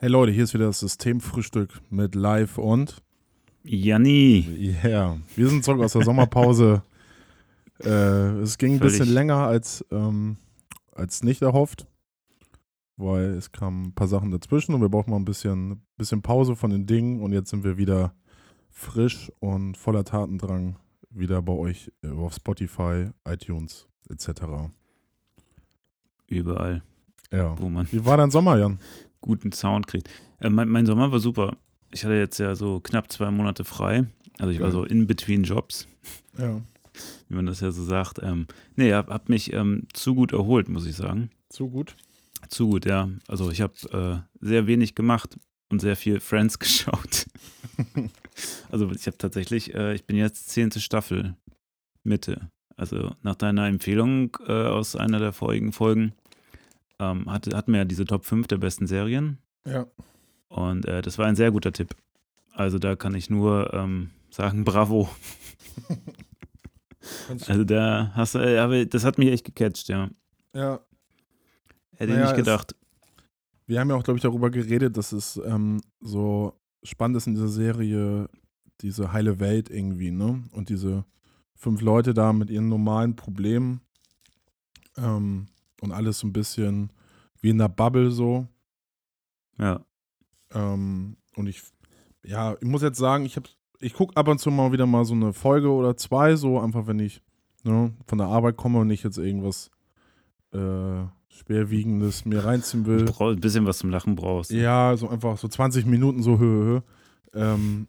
Hey Leute, hier ist wieder das Systemfrühstück mit Live und Janni. Ja, yeah. wir sind zurück aus der Sommerpause. äh, es ging ein Völlig. bisschen länger als, ähm, als nicht erhofft, weil es kamen ein paar Sachen dazwischen und wir brauchen mal ein bisschen, bisschen Pause von den Dingen und jetzt sind wir wieder frisch und voller Tatendrang wieder bei euch äh, auf Spotify, iTunes etc. Überall. Ja. Wo man Wie war dein Sommer, Jan? Guten Sound kriegt. Äh, mein, mein, Sommer war super. Ich hatte jetzt ja so knapp zwei Monate frei. Also ich war so in between Jobs. Ja. Wie man das ja so sagt. Ähm, nee, hab, hab mich ähm, zu gut erholt, muss ich sagen. Zu gut? Zu gut, ja. Also ich habe äh, sehr wenig gemacht und sehr viel Friends geschaut. also ich habe tatsächlich, äh, ich bin jetzt zehnte Staffel, Mitte. Also nach deiner Empfehlung äh, aus einer der vorigen Folgen ähm, hatte, hatten wir ja diese Top 5 der besten Serien. Ja. Und äh, das war ein sehr guter Tipp. Also da kann ich nur ähm, sagen, bravo. also da hast du, äh, das hat mich echt gecatcht, ja. Ja. Hätte naja, ich nicht gedacht. Es, wir haben ja auch, glaube ich, darüber geredet, dass es ähm, so spannend ist in dieser Serie, diese heile Welt irgendwie, ne? Und diese fünf Leute da mit ihren normalen Problemen. Ähm, und alles so ein bisschen wie in der Bubble so. Ja. Ähm, und ich, ja, ich muss jetzt sagen, ich habe, ich gucke ab und zu mal wieder mal so eine Folge oder zwei, so einfach, wenn ich ne, von der Arbeit komme und nicht jetzt irgendwas äh, Schwerwiegendes mir reinziehen will. Du ein bisschen was zum Lachen brauchst. Ja, so einfach so 20 Minuten so Höhe. Ähm,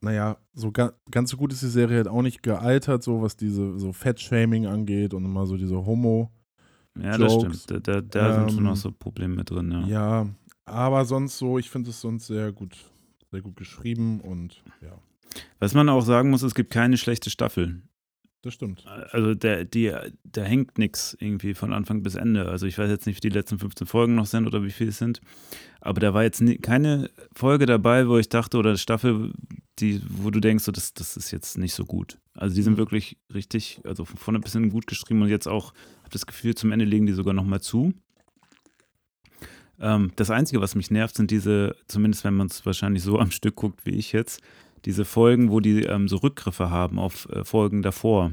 naja, so ga, ganz so gut ist die Serie halt auch nicht gealtert, so was diese so Fat-Shaming angeht und immer so diese Homo- ja, Jokes. das stimmt. Da, da, ähm, sind schon noch ähm, so Probleme mit drin, ja. Ja, aber sonst so, ich finde es sonst sehr gut, sehr gut geschrieben und ja. Was man auch sagen muss, es gibt keine schlechte Staffel. Das stimmt. Also der, die, da hängt nichts irgendwie von Anfang bis Ende. Also ich weiß jetzt nicht, wie die letzten 15 Folgen noch sind oder wie viele es sind. Aber da war jetzt nie, keine Folge dabei, wo ich dachte, oder Staffel, die, wo du denkst, so, das, das ist jetzt nicht so gut. Also die sind mhm. wirklich richtig, also von vorne bis hin gut geschrieben und jetzt auch habe das Gefühl, zum Ende legen die sogar nochmal zu. Ähm, das Einzige, was mich nervt, sind diese, zumindest wenn man es wahrscheinlich so am Stück guckt wie ich jetzt, diese Folgen, wo die ähm, so Rückgriffe haben auf äh, Folgen davor.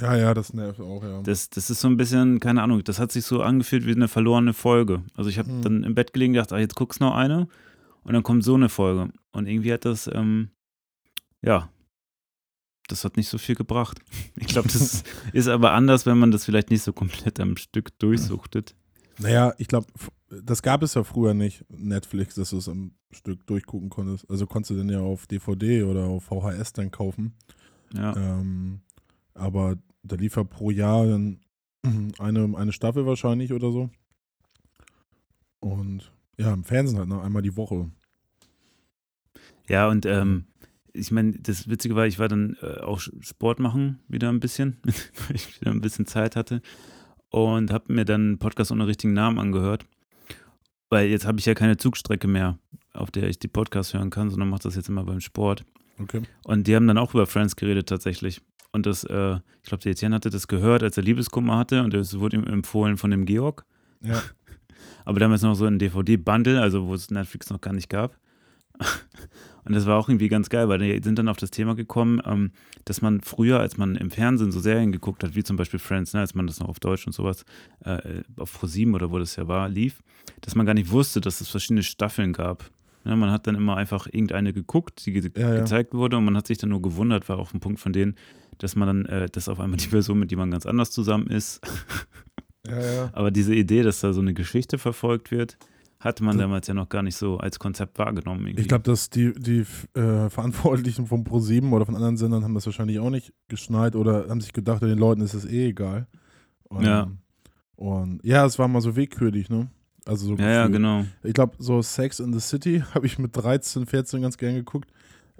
Ja, ja, das nervt auch, ja. Das, das ist so ein bisschen, keine Ahnung, das hat sich so angefühlt wie eine verlorene Folge. Also ich habe hm. dann im Bett gelegen und gedacht, ach, jetzt guckst noch eine und dann kommt so eine Folge. Und irgendwie hat das, ähm, ja, das hat nicht so viel gebracht. Ich glaube, das ist aber anders, wenn man das vielleicht nicht so komplett am Stück durchsuchtet. Naja, ich glaube, das gab es ja früher nicht, Netflix, dass du es am Stück durchgucken konntest. Also konntest du den ja auf DVD oder auf VHS dann kaufen. Ja. Ähm, aber da lief ja pro Jahr dann eine, eine Staffel wahrscheinlich oder so. Und ja, im Fernsehen halt noch einmal die Woche. Ja, und ähm, ich meine, das Witzige war, ich war dann äh, auch Sport machen wieder ein bisschen, weil ich wieder ein bisschen Zeit hatte und habe mir dann einen Podcast ohne richtigen Namen angehört, weil jetzt habe ich ja keine Zugstrecke mehr, auf der ich die Podcasts hören kann, sondern mache das jetzt immer beim Sport. Okay. Und die haben dann auch über Friends geredet tatsächlich. Und das, äh, ich glaube, der Etienne hatte das gehört, als er Liebeskummer hatte und es wurde ihm empfohlen von dem Georg. Ja. Aber damals noch so ein DVD-Bundle, also wo es Netflix noch gar nicht gab. Und das war auch irgendwie ganz geil, weil die sind dann auf das Thema gekommen, ähm, dass man früher, als man im Fernsehen so Serien geguckt hat, wie zum Beispiel Friends, ne, als man das noch auf Deutsch und sowas, äh, auf Pro7 oder wo das ja war, lief, dass man gar nicht wusste, dass es verschiedene Staffeln gab. Ja, man hat dann immer einfach irgendeine geguckt, die ge ja, gezeigt ja. wurde und man hat sich dann nur gewundert, war auch ein Punkt von denen, dass man dann, äh, dass auf einmal die Person, mit die man ganz anders zusammen ist. Aber diese Idee, dass da so eine Geschichte verfolgt wird, hatte man damals ja noch gar nicht so als Konzept wahrgenommen. Irgendwie. Ich glaube, dass die, die äh, Verantwortlichen von Pro7 oder von anderen Sendern haben das wahrscheinlich auch nicht geschnallt oder haben sich gedacht, den Leuten ist es eh egal. Und, ja. Und ja, es war mal so willkürlich, ne? Also so ja, ja, genau. Ich glaube, so Sex in the City habe ich mit 13, 14 ganz gern geguckt.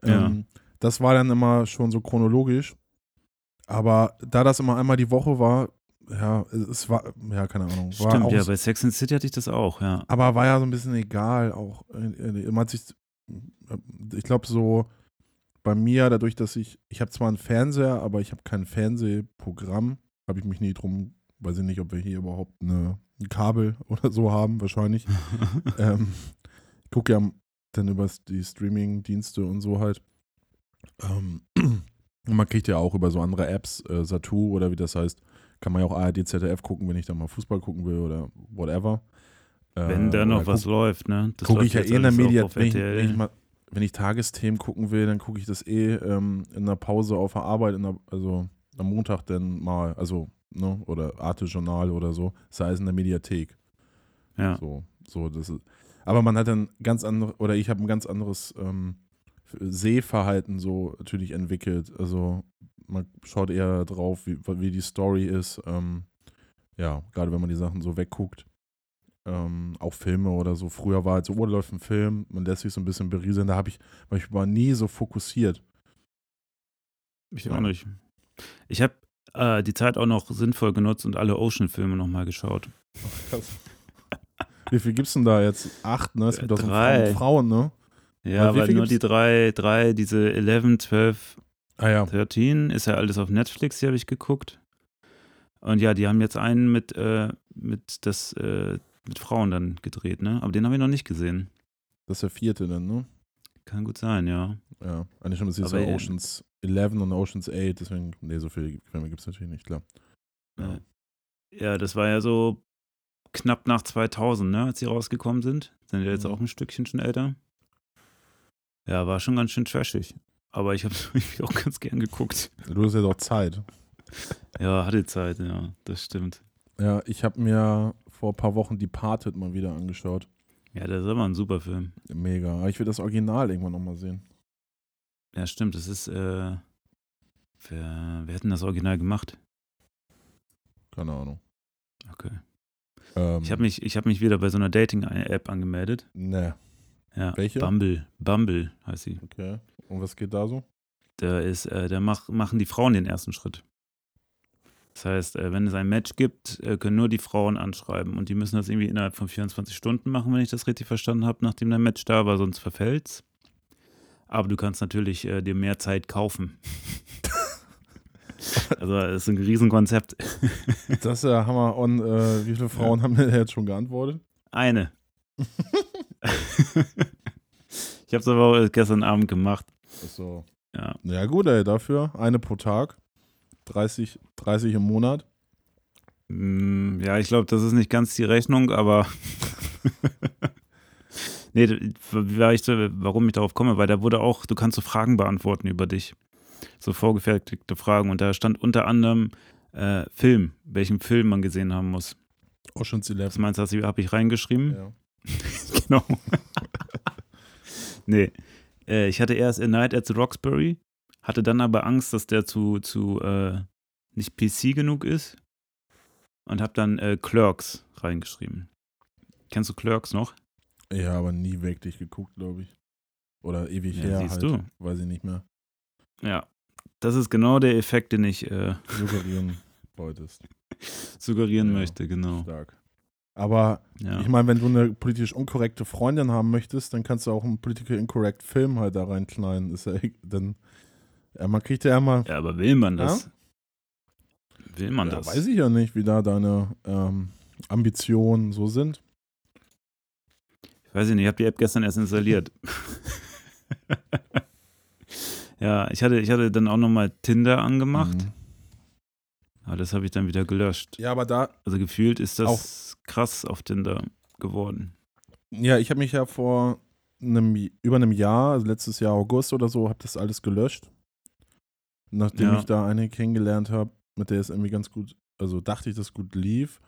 Ja. Ähm, das war dann immer schon so chronologisch. Aber da das immer einmal die Woche war, ja, es war, ja, keine Ahnung. Stimmt, ja, bei Sex and City hatte ich das auch, ja. Aber war ja so ein bisschen egal auch. Man hat sich, ich glaube so, bei mir, dadurch, dass ich, ich habe zwar einen Fernseher, aber ich habe kein Fernsehprogramm, habe ich mich nie drum, weiß ich nicht, ob wir hier überhaupt eine, ein Kabel oder so haben, wahrscheinlich. ähm, gucke ja dann über die Streaming-Dienste und so halt. Ähm, man kriegt ja auch über so andere Apps, äh, Satu oder wie das heißt, kann man ja auch ARD, ZDF gucken, wenn ich da mal Fußball gucken will oder whatever. Wenn äh, da noch was läuft, ne? Gucke ich ja eh in der Media, wenn ich, wenn, ich mal, wenn ich Tagesthemen gucken will, dann gucke ich das eh ähm, in der Pause auf der Arbeit, der, also am Montag dann mal, also, ne, oder Arte-Journal oder so, sei es in der Mediathek. Ja. So, so, das ist, aber man hat dann ganz andere, oder ich habe ein ganz anderes ähm, Sehverhalten so natürlich entwickelt. Also man schaut eher drauf, wie, wie die Story ist. Ähm, ja, gerade wenn man die Sachen so wegguckt. Ähm, auch Filme oder so. Früher war halt so, oh, da läuft ein Film, man lässt sich so ein bisschen berieseln. Da habe ich, war ich war nie so fokussiert. Ich auch nicht. Ich habe äh, die Zeit auch noch sinnvoll genutzt und alle Ocean-Filme nochmal geschaut. Ach, krass. Wie viel gibt es denn da jetzt? Acht, ne? Es gibt auch so Frauen, ne? Ja, aber nur die drei, drei, diese 11, 12, ah, ja. 13 ist ja alles auf Netflix, hier habe ich geguckt. Und ja, die haben jetzt einen mit, äh, mit, das, äh, mit Frauen dann gedreht, ne? Aber den habe ich noch nicht gesehen. Das ist der vierte dann, ne? Kann gut sein, ja. Ja, eigentlich schon, das ist ja Oceans 11 und Oceans 8, deswegen, nee, so viele Filme gibt es natürlich nicht, klar. Ja. ja, das war ja so knapp nach 2000, ne, als sie rausgekommen sind. Sind ja jetzt mhm. auch ein Stückchen schon älter. Ja, war schon ganz schön trashig. Aber ich habe es auch ganz gern geguckt. Du hast ja doch Zeit. Ja, hatte Zeit, ja, das stimmt. Ja, ich habe mir vor ein paar Wochen Departed mal wieder angeschaut. Ja, das ist aber ein super Film. Mega. Ich will das Original irgendwann nochmal sehen. Ja, stimmt. Das ist, äh, wer, wer hat denn das Original gemacht? Keine Ahnung. Okay. Ähm, ich habe mich, hab mich wieder bei so einer Dating-App angemeldet. Ne. Ja, Welche? Bumble. Bumble heißt sie. Okay. Und was geht da so? Da ist, äh, da mach, machen die Frauen den ersten Schritt. Das heißt, äh, wenn es ein Match gibt, äh, können nur die Frauen anschreiben und die müssen das irgendwie innerhalb von 24 Stunden machen, wenn ich das richtig verstanden habe, nachdem der Match da war, sonst verfällt's. Aber du kannst natürlich äh, dir mehr Zeit kaufen. also das ist ein Riesenkonzept. das ist ja Hammer. Und äh, wie viele Frauen ja. haben denn jetzt schon geantwortet? Eine. ich habe es aber gestern Abend gemacht. Ach so. Ja. Ja, gut, ey, dafür eine pro Tag. 30, 30 im Monat. Mm, ja, ich glaube, das ist nicht ganz die Rechnung, aber. nee, ich, warum ich darauf komme, weil da wurde auch, du kannst so Fragen beantworten über dich. So vorgefertigte Fragen. Und da stand unter anderem äh, Film, welchen Film man gesehen haben muss. Ocean's Eleven. Was meinst du, habe ich reingeschrieben? Ja. genau. Nee. Äh, ich hatte erst A Night at the Roxbury, hatte dann aber Angst, dass der zu, zu äh, nicht PC genug ist und habe dann äh, Clerks reingeschrieben. Kennst du Clerks noch? Ja, aber nie wirklich geguckt, glaube ich. Oder ewig ja, her. Siehst halt. du. Weiß ich nicht mehr. Ja, das ist genau der Effekt, den ich äh, suggerieren wolltest. suggerieren ja, möchte, genau. Stark. Aber ja. ich meine, wenn du eine politisch unkorrekte Freundin haben möchtest, dann kannst du auch einen political incorrect Film halt da reinknallen. Ist ja dann, ja, man kriegt ja immer. Ja, aber will man das? Ja? Will man ja, das? Weiß ich ja nicht, wie da deine ähm, Ambitionen so sind. Ich weiß nicht, ich habe die App gestern erst installiert. ja, ich hatte, ich hatte dann auch nochmal Tinder angemacht. Mhm. Aber das habe ich dann wieder gelöscht. Ja, aber da. Also gefühlt ist das auch, krass auf Tinder geworden. Ja, ich habe mich ja vor einem, über einem Jahr, also letztes Jahr August oder so, habe das alles gelöscht. Nachdem ja. ich da eine kennengelernt habe, mit der es irgendwie ganz gut, also dachte ich, dass gut lief.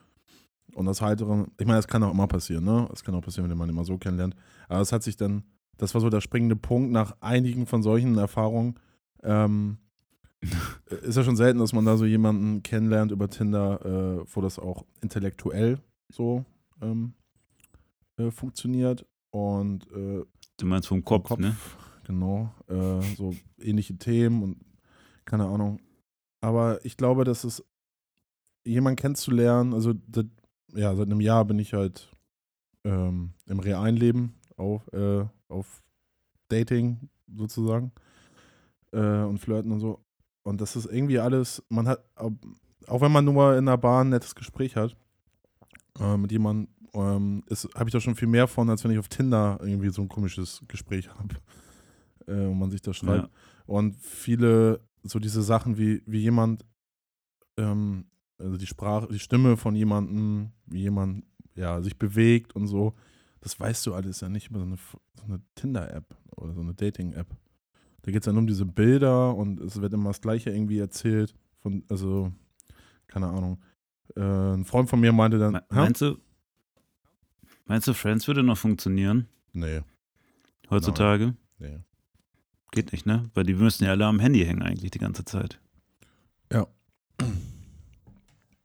Und das Heitere, ich meine, das kann auch immer passieren, ne? Das kann auch passieren, wenn man immer so kennenlernt. Aber es hat sich dann, das war so der springende Punkt nach einigen von solchen Erfahrungen, ähm, ist ja schon selten, dass man da so jemanden kennenlernt über Tinder, äh, wo das auch intellektuell so ähm, äh, funktioniert. Und äh, du meinst vom Kopf, Kopf ne? Genau. Äh, so ähnliche Themen und keine Ahnung. Aber ich glaube, dass es jemanden kennenzulernen, also das, ja, seit einem Jahr bin ich halt ähm, im realen Leben auf, äh, auf Dating sozusagen äh, und Flirten und so. Und das ist irgendwie alles, man hat, auch wenn man nur in der Bahn ein nettes Gespräch hat äh, mit jemandem ähm, habe ich da schon viel mehr von, als wenn ich auf Tinder irgendwie so ein komisches Gespräch habe, äh, wo man sich da schreibt. Ja. Und viele, so diese Sachen wie, wie jemand, ähm, also die Sprache, die Stimme von jemandem, wie jemand ja, sich bewegt und so, das weißt du alles ja nicht über so eine, so eine Tinder-App oder so eine Dating-App. Da geht es ja nur um diese Bilder und es wird immer das Gleiche irgendwie erzählt. Von, also, keine Ahnung. Äh, ein Freund von mir meinte dann. Meinst du, meinst du, Friends würde noch funktionieren? Nee. Heutzutage? Nee. Geht nicht, ne? Weil die müssen ja alle am Handy hängen eigentlich die ganze Zeit. Ja.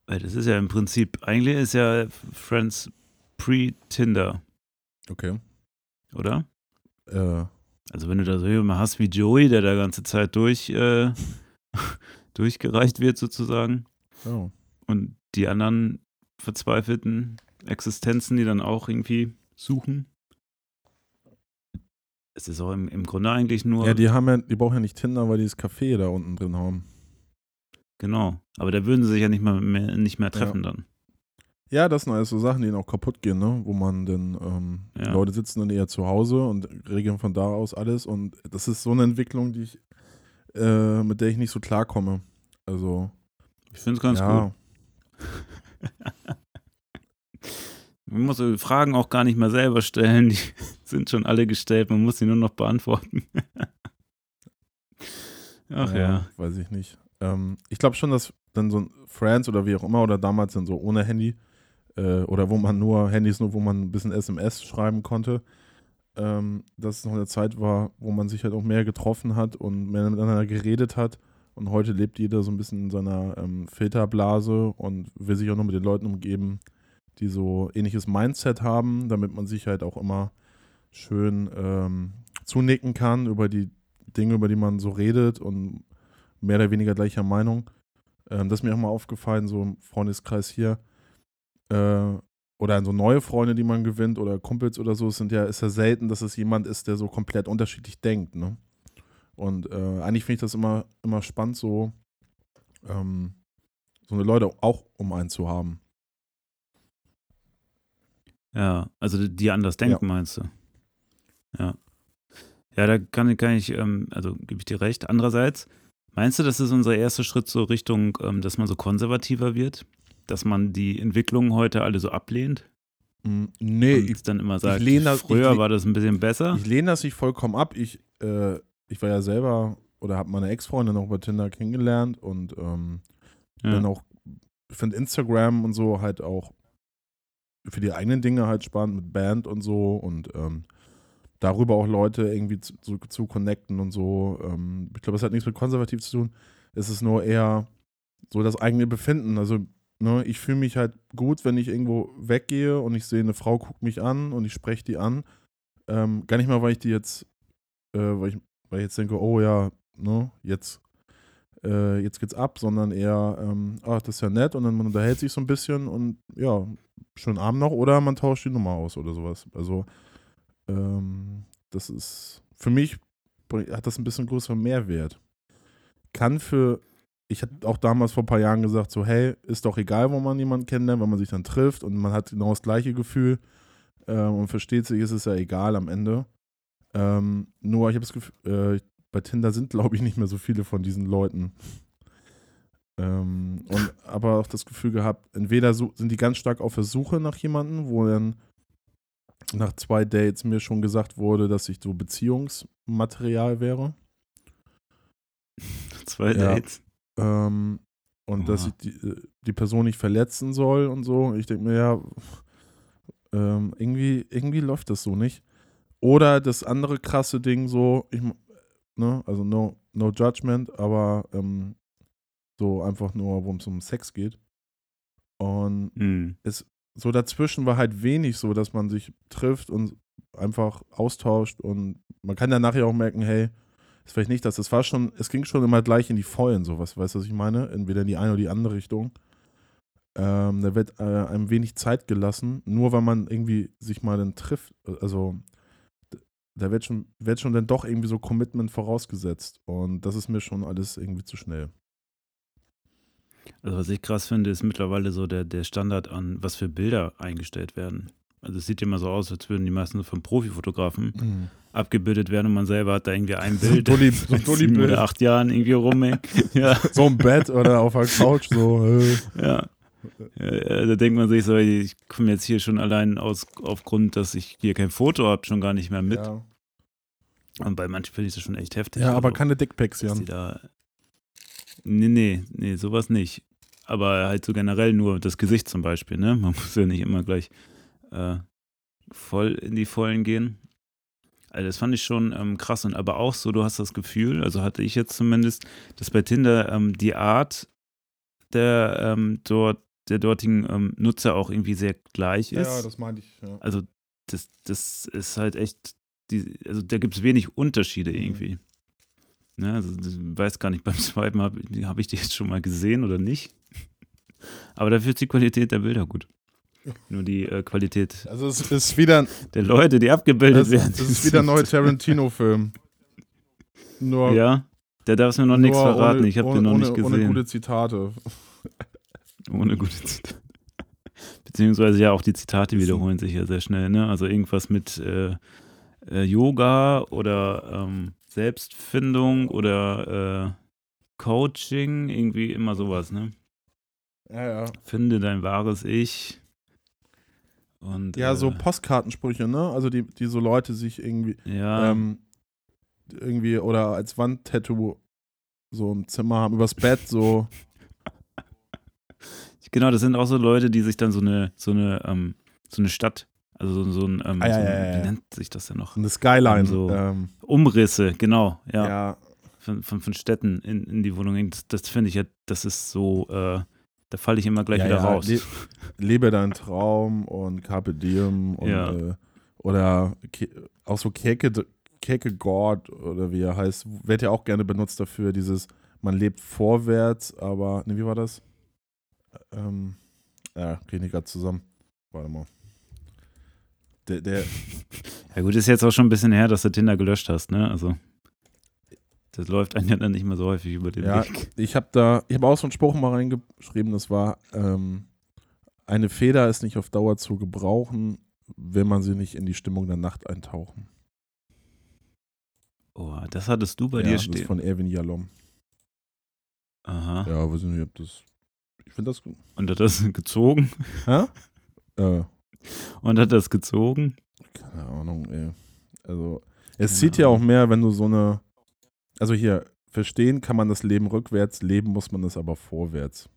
Weil das ist ja im Prinzip, eigentlich ist ja Friends pre-Tinder. Okay. Oder? Äh. Also wenn du da so jemanden hast wie Joey, der da ganze Zeit durch, äh, durchgereicht wird sozusagen. Oh. Und die anderen verzweifelten Existenzen, die dann auch irgendwie suchen. Es ist auch im, im Grunde eigentlich nur. Ja, die haben ja, die brauchen ja nicht Tinder, weil die das Café da unten drin haben. Genau. Aber da würden sie sich ja nicht mehr, mehr nicht mehr treffen ja. dann. Ja, das sind alles so Sachen, die dann auch kaputt gehen, ne? Wo man dann, ähm, ja. die Leute sitzen dann eher zu Hause und regeln von da aus alles. Und das ist so eine Entwicklung, die ich, äh, mit der ich nicht so klarkomme. Also. Ich finde es ganz ja. gut. Man muss Fragen auch gar nicht mehr selber stellen, die sind schon alle gestellt, man muss sie nur noch beantworten. Ach ja, ja. Weiß ich nicht. Ähm, ich glaube schon, dass dann so ein Friends oder wie auch immer oder damals dann so ohne Handy äh, oder wo man nur Handys nur, wo man ein bisschen SMS schreiben konnte, ähm, dass es noch eine Zeit war, wo man sich halt auch mehr getroffen hat und mehr miteinander geredet hat. Und heute lebt jeder so ein bisschen in seiner ähm, Filterblase und will sich auch noch mit den Leuten umgeben, die so ähnliches Mindset haben, damit man sich halt auch immer schön ähm, zunicken kann über die Dinge, über die man so redet und mehr oder weniger gleicher Meinung. Ähm, das ist mir auch mal aufgefallen, so im Freundeskreis hier äh, oder so neue Freunde, die man gewinnt oder Kumpels oder so, sind ja, ist ja selten, dass es jemand ist, der so komplett unterschiedlich denkt, ne? Und äh, eigentlich finde ich das immer, immer spannend, so, ähm, so eine Leute auch um einen zu haben. Ja, also die anders denken, ja. meinst du? Ja. Ja, da kann, kann ich, ähm, also gebe ich dir recht. Andererseits, meinst du, das ist unser erster Schritt so Richtung, ähm, dass man so konservativer wird? Dass man die Entwicklungen heute alle so ablehnt? Mm, nee, und ich dann immer sagt, das, früher ich, war das ein bisschen besser. Ich lehne das nicht vollkommen ab. Ich, äh, ich war ja selber oder habe meine Ex-Freundin auch bei Tinder kennengelernt und ähm, ja. dann auch, ich finde Instagram und so halt auch für die eigenen Dinge halt spannend mit Band und so und ähm, darüber auch Leute irgendwie zu, zu, zu connecten und so. Ähm, ich glaube, es hat nichts mit konservativ zu tun. Es ist nur eher so das eigene Befinden. Also Ne, ich fühle mich halt gut, wenn ich irgendwo weggehe und ich sehe, eine Frau guckt mich an und ich spreche die an. Ähm, gar nicht mal, weil ich die jetzt, äh, weil, ich, weil ich jetzt denke, oh ja, ne, jetzt, äh, jetzt geht's ab, sondern eher, ähm, ach, das ist ja nett und dann man unterhält sich so ein bisschen und ja, schönen Abend noch oder man tauscht die Nummer aus oder sowas. Also, ähm, das ist, für mich hat das ein bisschen größeren Mehrwert. Kann für ich hatte auch damals vor ein paar Jahren gesagt, so, hey, ist doch egal, wo man jemanden kennenlernt, wenn man sich dann trifft und man hat genau das gleiche Gefühl ähm, und versteht sich, ist es ja egal am Ende. Ähm, nur ich habe das Gefühl, äh, bei Tinder sind, glaube ich, nicht mehr so viele von diesen Leuten. Ähm, und aber auch das Gefühl gehabt, entweder so, sind die ganz stark auf der Suche nach jemandem, wo dann nach zwei Dates mir schon gesagt wurde, dass ich so Beziehungsmaterial wäre. Zwei ja. Dates? Ähm, und Aha. dass ich die, äh, die Person nicht verletzen soll und so. Ich denke mir, ja, ähm, irgendwie, irgendwie läuft das so nicht. Oder das andere krasse Ding so, ich, ne, also no, no judgment, aber ähm, so einfach nur, worum es um Sex geht. Und mhm. es, so dazwischen war halt wenig so, dass man sich trifft und einfach austauscht und man kann ja nachher auch merken, hey, ist vielleicht nicht das. Es war schon, es ging schon immer gleich in die Vollen, sowas, weißt du, was ich meine? Entweder in die eine oder die andere Richtung. Ähm, da wird äh, einem wenig Zeit gelassen, nur weil man irgendwie sich mal dann trifft. Also da wird schon, wird schon dann doch irgendwie so Commitment vorausgesetzt. Und das ist mir schon alles irgendwie zu schnell. Also was ich krass finde, ist mittlerweile so der, der Standard an, was für Bilder eingestellt werden. Also es sieht immer so aus, als würden die meisten von Profifotografen mhm. Abgebildet werden und man selber hat da irgendwie ein Bild. so ein so sieben oder acht Jahren irgendwie rumhängen. ja. So im Bett oder auf der Couch so. Äh. Ja. ja. Da denkt man sich so, ich komme jetzt hier schon allein aus, aufgrund, dass ich hier kein Foto habe, schon gar nicht mehr mit. Ja. Und bei manchen finde ich das schon echt heftig. Ja, aber also, keine Dickpacks, Jan. Da, nee, nee, nee, sowas nicht. Aber halt so generell nur das Gesicht zum Beispiel, ne? Man muss ja nicht immer gleich äh, voll in die Vollen gehen. Also das fand ich schon ähm, krass und aber auch so, du hast das Gefühl, also hatte ich jetzt zumindest, dass bei Tinder ähm, die Art der ähm, dort der dortigen ähm, Nutzer auch irgendwie sehr gleich ist. Ja, das meinte ich. Ja. Also das, das ist halt echt, die, also da gibt es wenig Unterschiede mhm. irgendwie. Mhm. Ja, also ich weiß gar nicht, beim Swipen habe hab ich die jetzt schon mal gesehen oder nicht. Aber dafür ist die Qualität der Bilder gut. Nur die äh, Qualität. Also es ist wieder der Leute, die abgebildet es, werden. Das ist wieder ein neuer Tarantino-Film. Nur ja, der darf mir noch nichts verraten. Ohne, ich habe den noch ohne, nicht gesehen. Ohne gute Zitate. ohne gute Zitate. Beziehungsweise ja auch die Zitate wiederholen sich ja sehr schnell. Ne? Also irgendwas mit äh, äh, Yoga oder ähm, Selbstfindung oder äh, Coaching, irgendwie immer sowas. Ne? Ja, ja. Finde dein wahres Ich. Und, ja, äh, so Postkartensprüche, ne? Also die, die so Leute sich irgendwie ja. ähm, irgendwie oder als Wandtattoo so im Zimmer haben, übers Bett so. genau, das sind auch so Leute, die sich dann so eine, so eine, ähm, so eine Stadt, also so, so ein, ähm, ah, ja, so ein ja, wie nennt sich das denn noch? Eine Skyline. So ähm. Umrisse, genau, ja. ja. Von, von, von Städten in, in die Wohnung. Das, das finde ich ja, das ist so, äh, da falle ich immer gleich ja, wieder ja, raus. Le lebe deinen Traum und Carpe Diem und, ja. äh, oder auch so Keke, Kierkegaard oder wie er heißt, wird ja auch gerne benutzt dafür, dieses man lebt vorwärts, aber, ne, wie war das? Ähm, ja, kriege ich nicht gerade zusammen. Warte mal. Der, der ja gut, ist jetzt auch schon ein bisschen her, dass du Tinder gelöscht hast, ne? Also. Das läuft einem ja dann nicht mehr so häufig über den ja, Weg. Ich habe da, ich habe auch so einen Spruch mal reingeschrieben, das war, ähm, eine Feder ist nicht auf Dauer zu gebrauchen, wenn man sie nicht in die Stimmung der Nacht eintauchen. Oh, das hattest du bei ja, dir stehen. Das ist von Erwin Jalom. Aha. Ja, weiß ich nicht, ob das. Ich finde das. Und hat das gezogen? Hä? Äh. Und hat das gezogen? Keine Ahnung, ey. Also, es zieht ja auch mehr, wenn du so eine also hier, verstehen kann man das Leben rückwärts, leben muss man es aber vorwärts.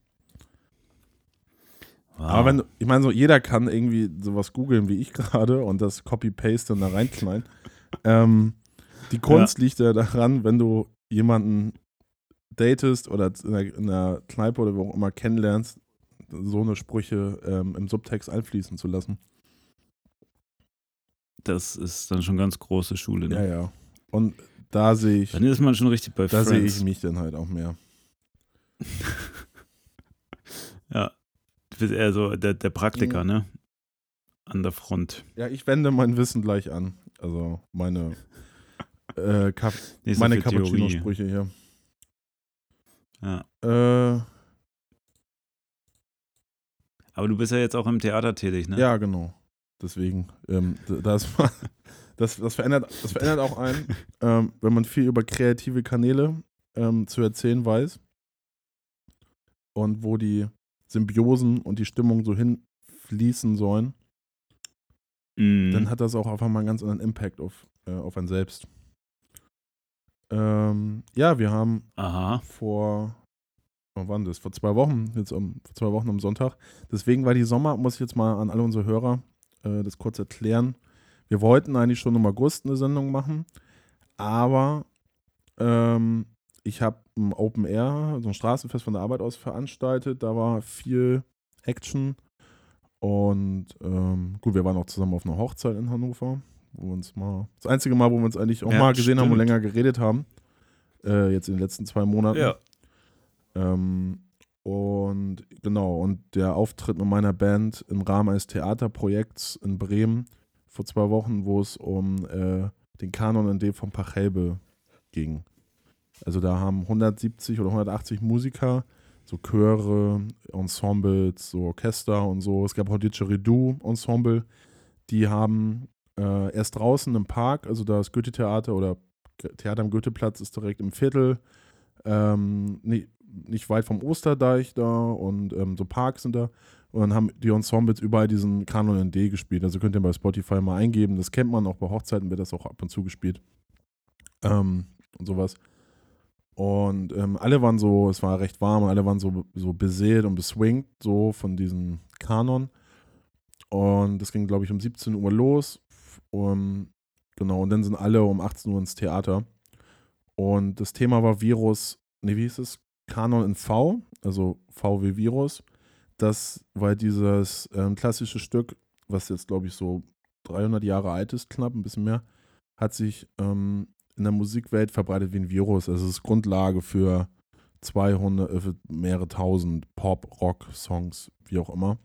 Wow. Aber wenn, ich meine, so jeder kann irgendwie sowas googeln wie ich gerade und das Copy-Paste und da reinknallen. ähm, die Kunst ja. liegt ja daran, wenn du jemanden datest oder in einer, in einer Kneipe oder wo auch immer kennenlernst, so eine Sprüche ähm, im Subtext einfließen zu lassen. Das ist dann schon ganz große Schule. Ne? Ja, ja. Und da sehe ich. Dann ist man schon richtig bei Da sehe ich mich dann halt auch mehr. ja. Du bist eher so der, der Praktiker, mhm. ne? An der Front. Ja, ich wende mein Wissen gleich an. Also meine, äh, meine Cappuccino-Sprüche hier. Ja. Äh, Aber du bist ja jetzt auch im Theater tätig, ne? Ja, genau. Deswegen, ähm, das war das, das, verändert, das verändert auch einen, ähm, wenn man viel über kreative Kanäle ähm, zu erzählen weiß und wo die Symbiosen und die Stimmung so hinfließen sollen, mm. dann hat das auch auf einmal einen ganz anderen Impact auf, äh, auf einen selbst. Ähm, ja, wir haben Aha. vor, wann war das? Vor zwei Wochen, jetzt um, vor zwei Wochen am Sonntag. Deswegen war die Sommer, muss ich jetzt mal an alle unsere Hörer äh, das kurz erklären. Wir wollten eigentlich schon im August eine Sendung machen, aber ähm, ich habe ein Open Air, so ein Straßenfest von der Arbeit aus veranstaltet. Da war viel Action. Und ähm, gut, wir waren auch zusammen auf einer Hochzeit in Hannover, wo wir uns mal, das einzige Mal, wo wir uns eigentlich auch ja, mal gesehen stimmt. haben und länger geredet haben. Äh, jetzt in den letzten zwei Monaten. Ja. Ähm, und genau, und der Auftritt mit meiner Band im Rahmen eines Theaterprojekts in Bremen vor zwei Wochen, wo es um äh, den Kanon in D von Pachelbe ging. Also da haben 170 oder 180 Musiker, so Chöre, Ensembles, so Orchester und so. Es gab auch Didgeridoo-Ensemble, die haben äh, erst draußen im Park, also das Goethe-Theater oder Theater am Goetheplatz ist direkt im Viertel, ähm, nicht, nicht, weit vom Osterdeich da und ähm, so Parks sind da. Und dann haben die Ensembles überall diesen Kanon in D gespielt. Also könnt ihr bei Spotify mal eingeben. Das kennt man auch bei Hochzeiten, wird das auch ab und zu gespielt. Ähm, und sowas. Und ähm, alle waren so, es war recht warm, alle waren so, so beseelt und beswingt, so von diesem Kanon. Und das ging, glaube ich, um 17 Uhr los. Um, genau, und dann sind alle um 18 Uhr ins Theater. Und das Thema war Virus, nee, wie hieß es? Kanon in V, also VW Virus. Das war dieses ähm, klassische Stück, was jetzt, glaube ich, so 300 Jahre alt ist, knapp, ein bisschen mehr, hat sich ähm, in der Musikwelt verbreitet wie ein Virus. Also es ist Grundlage für 200, äh, für mehrere tausend Pop, Rock, Songs, wie auch immer.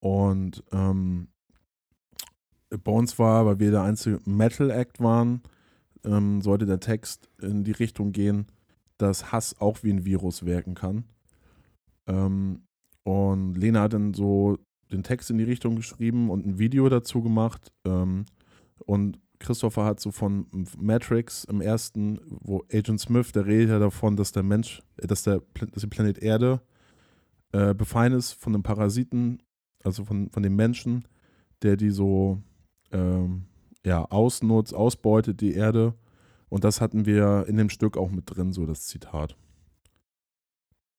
Und ähm, bei uns war, weil wir der einzige Metal-Act waren, ähm, sollte der Text in die Richtung gehen, dass Hass auch wie ein Virus wirken kann. Ähm, und Lena hat dann so den Text in die Richtung geschrieben und ein Video dazu gemacht. Ähm, und Christopher hat so von Matrix im ersten, wo Agent Smith, der redet ja davon, dass der Mensch, dass der, dass der Planet Erde äh, befallen ist von einem Parasiten, also von, von dem Menschen, der die so ähm, ja, ausnutzt, ausbeutet, die Erde. Und das hatten wir in dem Stück auch mit drin, so das Zitat.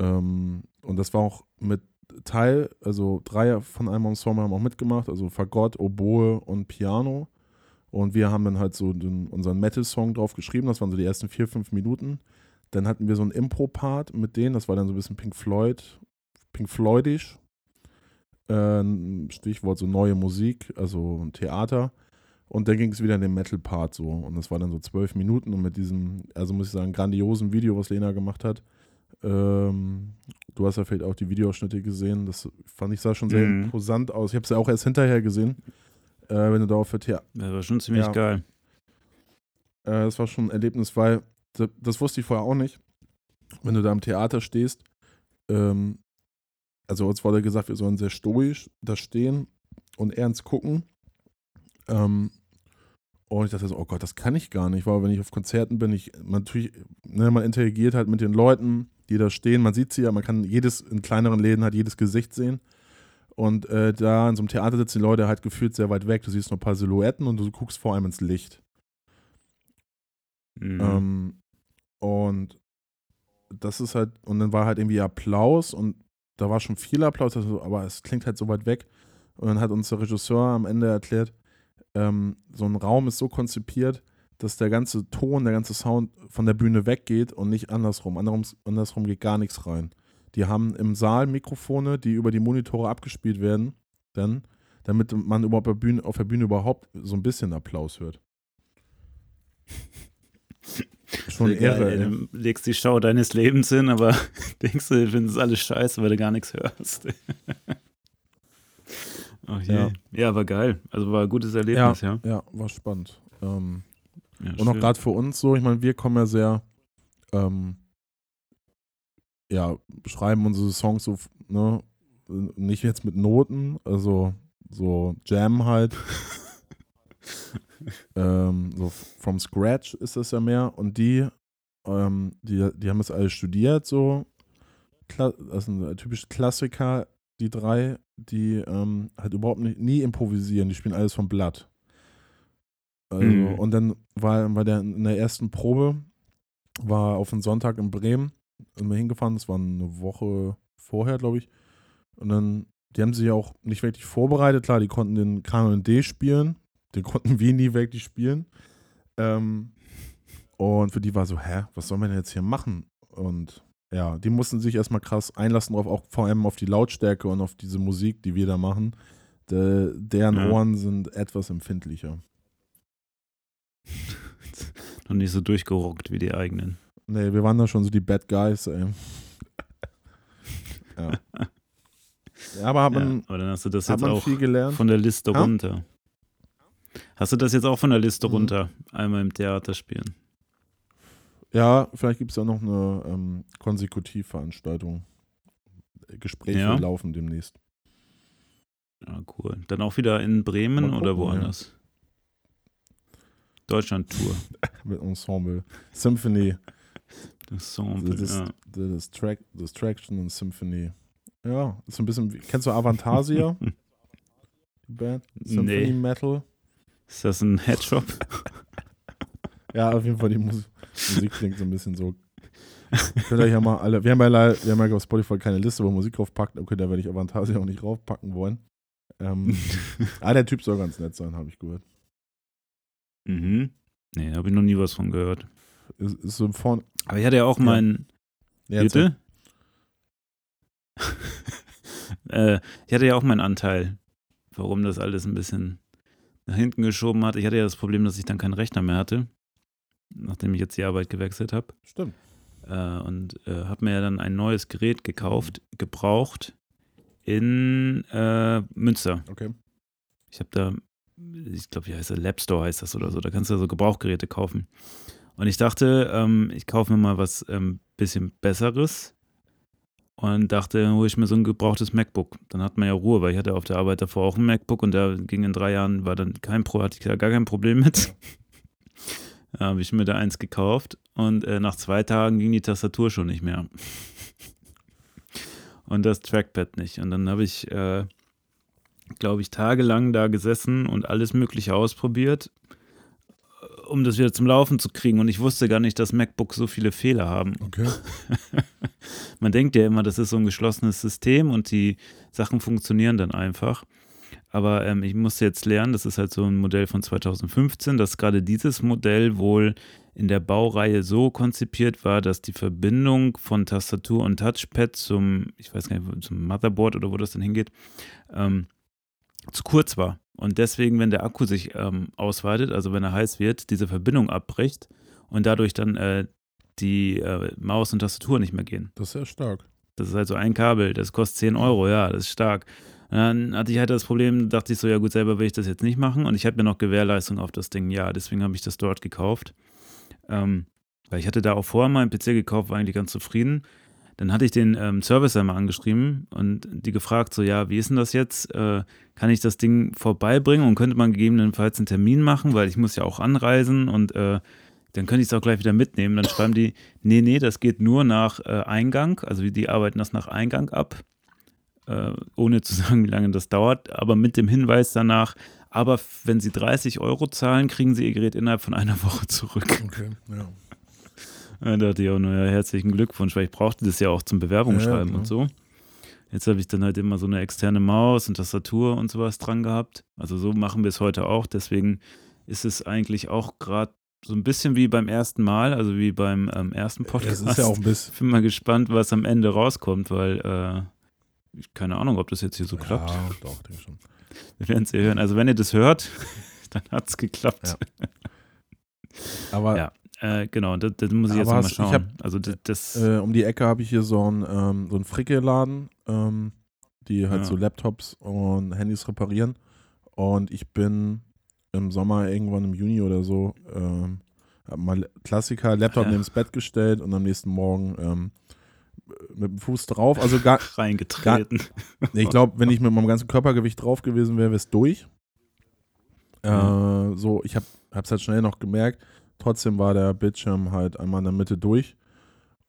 Ähm, und das war auch mit Teil, also drei von einem Ensemble haben auch mitgemacht, also Fagott, Oboe und Piano. Und wir haben dann halt so den, unseren Metal-Song drauf geschrieben, das waren so die ersten vier, fünf Minuten. Dann hatten wir so einen Impro-Part mit denen, das war dann so ein bisschen Pink Floyd, Pink Floydisch. Äh, Stichwort so neue Musik, also Theater. Und dann ging es wieder in den Metal-Part so. Und das war dann so zwölf Minuten und mit diesem, also muss ich sagen, grandiosen Video, was Lena gemacht hat. Ähm, du hast ja vielleicht auch die Videoschnitte gesehen. Das fand ich sah schon sehr mhm. imposant aus. Ich habe es ja auch erst hinterher gesehen, äh, wenn du darauf für Ja, das war schon ziemlich ja. geil. Äh, das war schon ein Erlebnis, weil das, das, wusste ich vorher auch nicht. Wenn du da im Theater stehst, ähm, also uns wurde gesagt, wir sollen sehr stoisch da stehen und ernst gucken. Ähm, und ich dachte so, oh Gott, das kann ich gar nicht, weil wenn ich auf Konzerten bin, ich natürlich, ne, man interagiert halt mit den Leuten, die da stehen, man sieht sie ja, man kann jedes, in kleineren Läden halt jedes Gesicht sehen. Und äh, da in so einem Theater sitzen die Leute halt gefühlt sehr weit weg. Du siehst nur ein paar Silhouetten und du guckst vor allem ins Licht. Mhm. Ähm, und das ist halt, und dann war halt irgendwie Applaus und da war schon viel Applaus, also, aber es klingt halt so weit weg. Und dann hat uns der Regisseur am Ende erklärt, ähm, so ein Raum ist so konzipiert, dass der ganze Ton, der ganze Sound von der Bühne weggeht und nicht andersrum. Andersrum, andersrum geht gar nichts rein. Die haben im Saal Mikrofone, die über die Monitore abgespielt werden, dann, damit man überhaupt auf der Bühne, auf der Bühne überhaupt so ein bisschen Applaus hört. Schon Ehre. Ey, du legst die Show deines Lebens hin, aber denkst du, du findest alles scheiße, weil du gar nichts hörst. oh je. Ja. ja, war geil. Also war ein gutes Erlebnis, ja. Ja, ja war spannend. Ähm, ja, und auch gerade für uns so, ich meine, wir kommen ja sehr, ähm, ja, schreiben unsere Songs so, ne, nicht jetzt mit Noten, also so Jam halt. ähm, so from scratch ist das ja mehr. Und die, ähm, die, die haben das alles studiert, so. Das sind typische Klassiker, die drei, die ähm, halt überhaupt nicht, nie improvisieren, die spielen alles vom Blatt. Also, mhm. Und dann war, war der in der ersten Probe, war auf einen Sonntag in Bremen, sind wir hingefahren, das war eine Woche vorher, glaube ich. Und dann, die haben sich auch nicht wirklich vorbereitet, klar, die konnten den Kanon D spielen, den konnten wir nie wirklich spielen. Ähm, und für die war so, hä, was soll man denn jetzt hier machen? Und ja, die mussten sich erstmal krass einlassen drauf, auch vor allem auf die Lautstärke und auf diese Musik, die wir da machen. De, deren ja. Ohren sind etwas empfindlicher. Noch nicht so durchgerockt wie die eigenen. Nee, wir waren da schon so die Bad Guys, ey. ja. ja. aber haben, ja, aber dann hast du das jetzt auch von der Liste ha? runter. Hast du das jetzt auch von der Liste mhm. runter? Einmal im Theater spielen. Ja, vielleicht gibt es ja noch eine ähm, Konsekutivveranstaltung. Gespräche ja. laufen demnächst. Ja, cool. Dann auch wieder in Bremen gucken, oder woanders? Deutschland-Tour. Mit Ensemble. Symphony. Ensemble, das, ja. Distract, Distraction und Symphony. Ja, ist ein bisschen. Wie, kennst du Avantasia? Die Band? Symphony nee. Metal? Ist das ein Headshop? ja, auf jeden Fall die Musik, Musik klingt so ein bisschen so. Könnt ihr ja mal alle. Wir haben ja, wir haben ja auf Spotify keine Liste, wo Musik draufpackt. Okay, da werde ich Avantasia auch nicht draufpacken wollen. Ähm, ah, der Typ soll ganz nett sein, habe ich gehört. Mhm. Nee, habe ich noch nie was von gehört. Ist, ist so vorne. Aber ich hatte ja auch ja. meinen. Ja, Bitte? äh, ich hatte ja auch meinen Anteil, warum das alles ein bisschen nach hinten geschoben hat. Ich hatte ja das Problem, dass ich dann keinen Rechner mehr hatte, nachdem ich jetzt die Arbeit gewechselt habe. Stimmt. Äh, und äh, habe mir ja dann ein neues Gerät gekauft, gebraucht in äh, Münster. Okay. Ich habe da, ich glaube, wie heißt das? Lab Store heißt das oder so. Da kannst du so Gebrauchgeräte kaufen. Und ich dachte, ähm, ich kaufe mir mal was ähm, bisschen Besseres und dachte, hole ich mir so ein gebrauchtes MacBook. Dann hat man ja Ruhe, weil ich hatte auf der Arbeit davor auch ein MacBook und da ging in drei Jahren, war dann kein Pro, hatte ich da gar kein Problem mit. da habe ich mir da eins gekauft und äh, nach zwei Tagen ging die Tastatur schon nicht mehr. und das Trackpad nicht. Und dann habe ich, äh, glaube ich, tagelang da gesessen und alles Mögliche ausprobiert um das wieder zum Laufen zu kriegen. Und ich wusste gar nicht, dass MacBooks so viele Fehler haben. Okay. Man denkt ja immer, das ist so ein geschlossenes System und die Sachen funktionieren dann einfach. Aber ähm, ich musste jetzt lernen, das ist halt so ein Modell von 2015, dass gerade dieses Modell wohl in der Baureihe so konzipiert war, dass die Verbindung von Tastatur und Touchpad zum, ich weiß gar nicht, zum Motherboard oder wo das dann hingeht, ähm, zu kurz war. Und deswegen, wenn der Akku sich ähm, ausweitet, also wenn er heiß wird, diese Verbindung abbricht und dadurch dann äh, die äh, Maus und Tastatur nicht mehr gehen. Das ist ja stark. Das ist halt so ein Kabel, das kostet 10 Euro, ja, das ist stark. Und dann hatte ich halt das Problem, dachte ich so, ja gut, selber will ich das jetzt nicht machen. Und ich hatte mir noch Gewährleistung auf das Ding, ja, deswegen habe ich das dort gekauft. Ähm, weil ich hatte da auch vorher mal einen PC gekauft, war eigentlich ganz zufrieden. Dann hatte ich den ähm, Service einmal angeschrieben und die gefragt, so, ja, wie ist denn das jetzt? Äh, kann ich das Ding vorbeibringen und könnte man gegebenenfalls einen Termin machen, weil ich muss ja auch anreisen und äh, dann könnte ich es auch gleich wieder mitnehmen. Dann schreiben die, nee, nee, das geht nur nach äh, Eingang, also die arbeiten das nach Eingang ab, äh, ohne zu sagen, wie lange das dauert, aber mit dem Hinweis danach, aber wenn sie 30 Euro zahlen, kriegen sie ihr Gerät innerhalb von einer Woche zurück. Okay, ja. Da dachte ich auch nur, ja, herzlichen Glückwunsch, weil ich brauchte das ja auch zum Bewerbungsschreiben ja, und so. Jetzt habe ich dann halt immer so eine externe Maus und Tastatur und sowas dran gehabt. Also so machen wir es heute auch. Deswegen ist es eigentlich auch gerade so ein bisschen wie beim ersten Mal, also wie beim ähm, ersten Podcast. Das ist ja auch ein bisschen. Ich bin mal gespannt, was am Ende rauskommt, weil äh, ich keine Ahnung, ob das jetzt hier so ja, klappt. Doch, denke schon. Wir werden es ja hören. Also wenn ihr das hört, dann hat es geklappt. Ja. Aber ja. Äh, genau, das, das, muss ich jetzt mal schauen. Hab, also das, das äh, um die Ecke habe ich hier so einen ähm, so einen Fricke-Laden, ähm, die halt ja. so Laptops und Handys reparieren. Und ich bin im Sommer irgendwann im Juni oder so ähm, mal Klassiker Laptop ja. ins Bett gestellt und am nächsten Morgen ähm, mit dem Fuß drauf, also gar reingetreten. Gar, ich glaube, wenn ich mit meinem ganzen Körpergewicht drauf gewesen wäre, wäre es durch. Äh, so, ich habe es halt schnell noch gemerkt Trotzdem war der Bildschirm halt einmal in der Mitte durch.